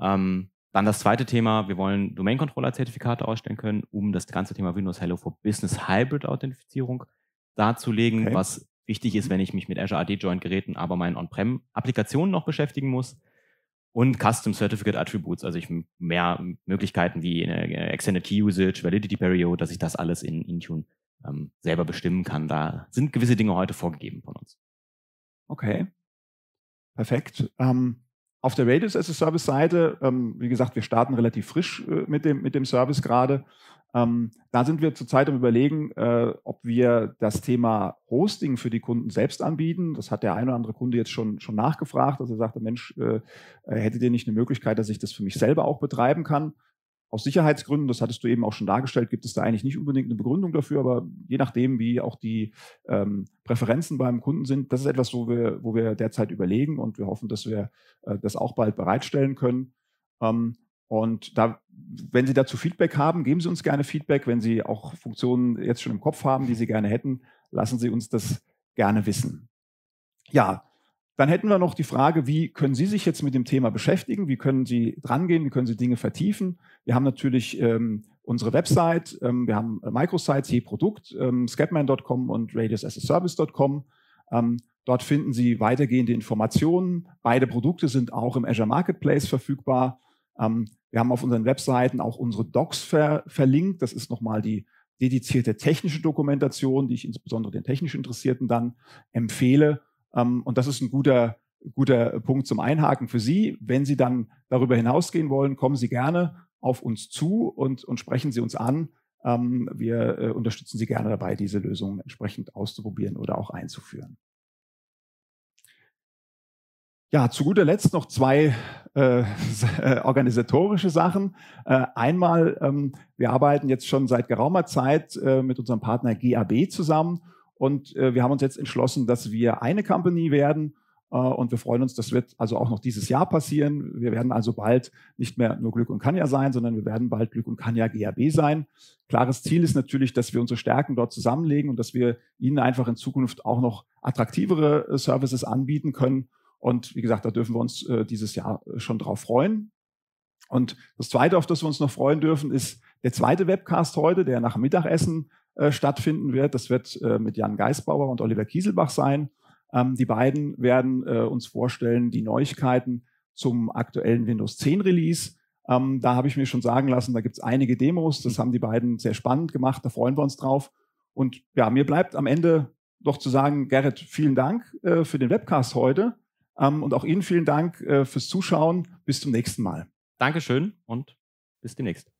Ähm, dann das zweite Thema, wir wollen Domain-Controller-Zertifikate ausstellen können, um das ganze Thema Windows Hello for Business Hybrid-Authentifizierung darzulegen, okay. was wichtig ist, wenn ich mich mit Azure AD Joint Geräten aber meinen On-Prem-Applikationen noch beschäftigen muss. und Custom Certificate Attributes, also ich mehr Möglichkeiten wie äh, Extended Key Usage, Validity Period, dass ich das alles in Intune ähm, selber bestimmen kann. Da sind gewisse Dinge heute vorgegeben von uns. Okay, perfekt. Ähm, auf der Radius as a Service Seite, ähm, wie gesagt, wir starten relativ frisch äh, mit, dem, mit dem Service gerade. Ähm, da sind wir zurzeit am Überlegen, äh, ob wir das Thema Hosting für die Kunden selbst anbieten. Das hat der eine oder andere Kunde jetzt schon, schon nachgefragt, dass er sagte, Mensch, äh, hättet ihr nicht eine Möglichkeit, dass ich das für mich selber auch betreiben kann? Aus Sicherheitsgründen, das hattest du eben auch schon dargestellt, gibt es da eigentlich nicht unbedingt eine Begründung dafür, aber je nachdem, wie auch die ähm, Präferenzen beim Kunden sind, das ist etwas, wo wir, wo wir derzeit überlegen und wir hoffen, dass wir äh, das auch bald bereitstellen können. Ähm, und da, wenn Sie dazu Feedback haben, geben Sie uns gerne Feedback. Wenn Sie auch Funktionen jetzt schon im Kopf haben, die Sie gerne hätten, lassen Sie uns das gerne wissen. Ja, dann hätten wir noch die Frage, wie können Sie sich jetzt mit dem Thema beschäftigen? Wie können Sie drangehen? Wie können Sie Dinge vertiefen? Wir haben natürlich ähm, unsere Website, ähm, wir haben Microsites je Produkt, ähm, scapman.com und radiusasaservice.com. Ähm, dort finden Sie weitergehende Informationen. Beide Produkte sind auch im Azure Marketplace verfügbar. Ähm, wir haben auf unseren Webseiten auch unsere Docs ver verlinkt. Das ist nochmal die dedizierte technische Dokumentation, die ich insbesondere den technisch Interessierten dann empfehle. Ähm, und das ist ein guter, guter Punkt zum Einhaken für Sie. Wenn Sie dann darüber hinausgehen wollen, kommen Sie gerne auf uns zu und, und sprechen Sie uns an. Ähm, wir äh, unterstützen Sie gerne dabei, diese Lösungen entsprechend auszuprobieren oder auch einzuführen. Ja, zu guter Letzt noch zwei äh, äh, organisatorische Sachen. Äh, einmal, ähm, wir arbeiten jetzt schon seit geraumer Zeit äh, mit unserem Partner GAB zusammen und äh, wir haben uns jetzt entschlossen, dass wir eine Company werden äh, und wir freuen uns, das wird also auch noch dieses Jahr passieren. Wir werden also bald nicht mehr nur Glück und Kanja sein, sondern wir werden bald Glück und Kanja GAB sein. Klares Ziel ist natürlich, dass wir unsere Stärken dort zusammenlegen und dass wir Ihnen einfach in Zukunft auch noch attraktivere Services anbieten können und wie gesagt, da dürfen wir uns äh, dieses Jahr äh, schon drauf freuen. Und das Zweite, auf das wir uns noch freuen dürfen, ist der zweite Webcast heute, der nach Mittagessen äh, stattfinden wird. Das wird äh, mit Jan Geisbauer und Oliver Kieselbach sein. Ähm, die beiden werden äh, uns vorstellen die Neuigkeiten zum aktuellen Windows 10 Release. Ähm, da habe ich mir schon sagen lassen, da gibt es einige Demos. Das haben die beiden sehr spannend gemacht. Da freuen wir uns drauf. Und ja, mir bleibt am Ende doch zu sagen, Gerrit, vielen Dank äh, für den Webcast heute. Ähm, und auch Ihnen vielen Dank äh, fürs Zuschauen. Bis zum nächsten Mal. Dankeschön und bis demnächst.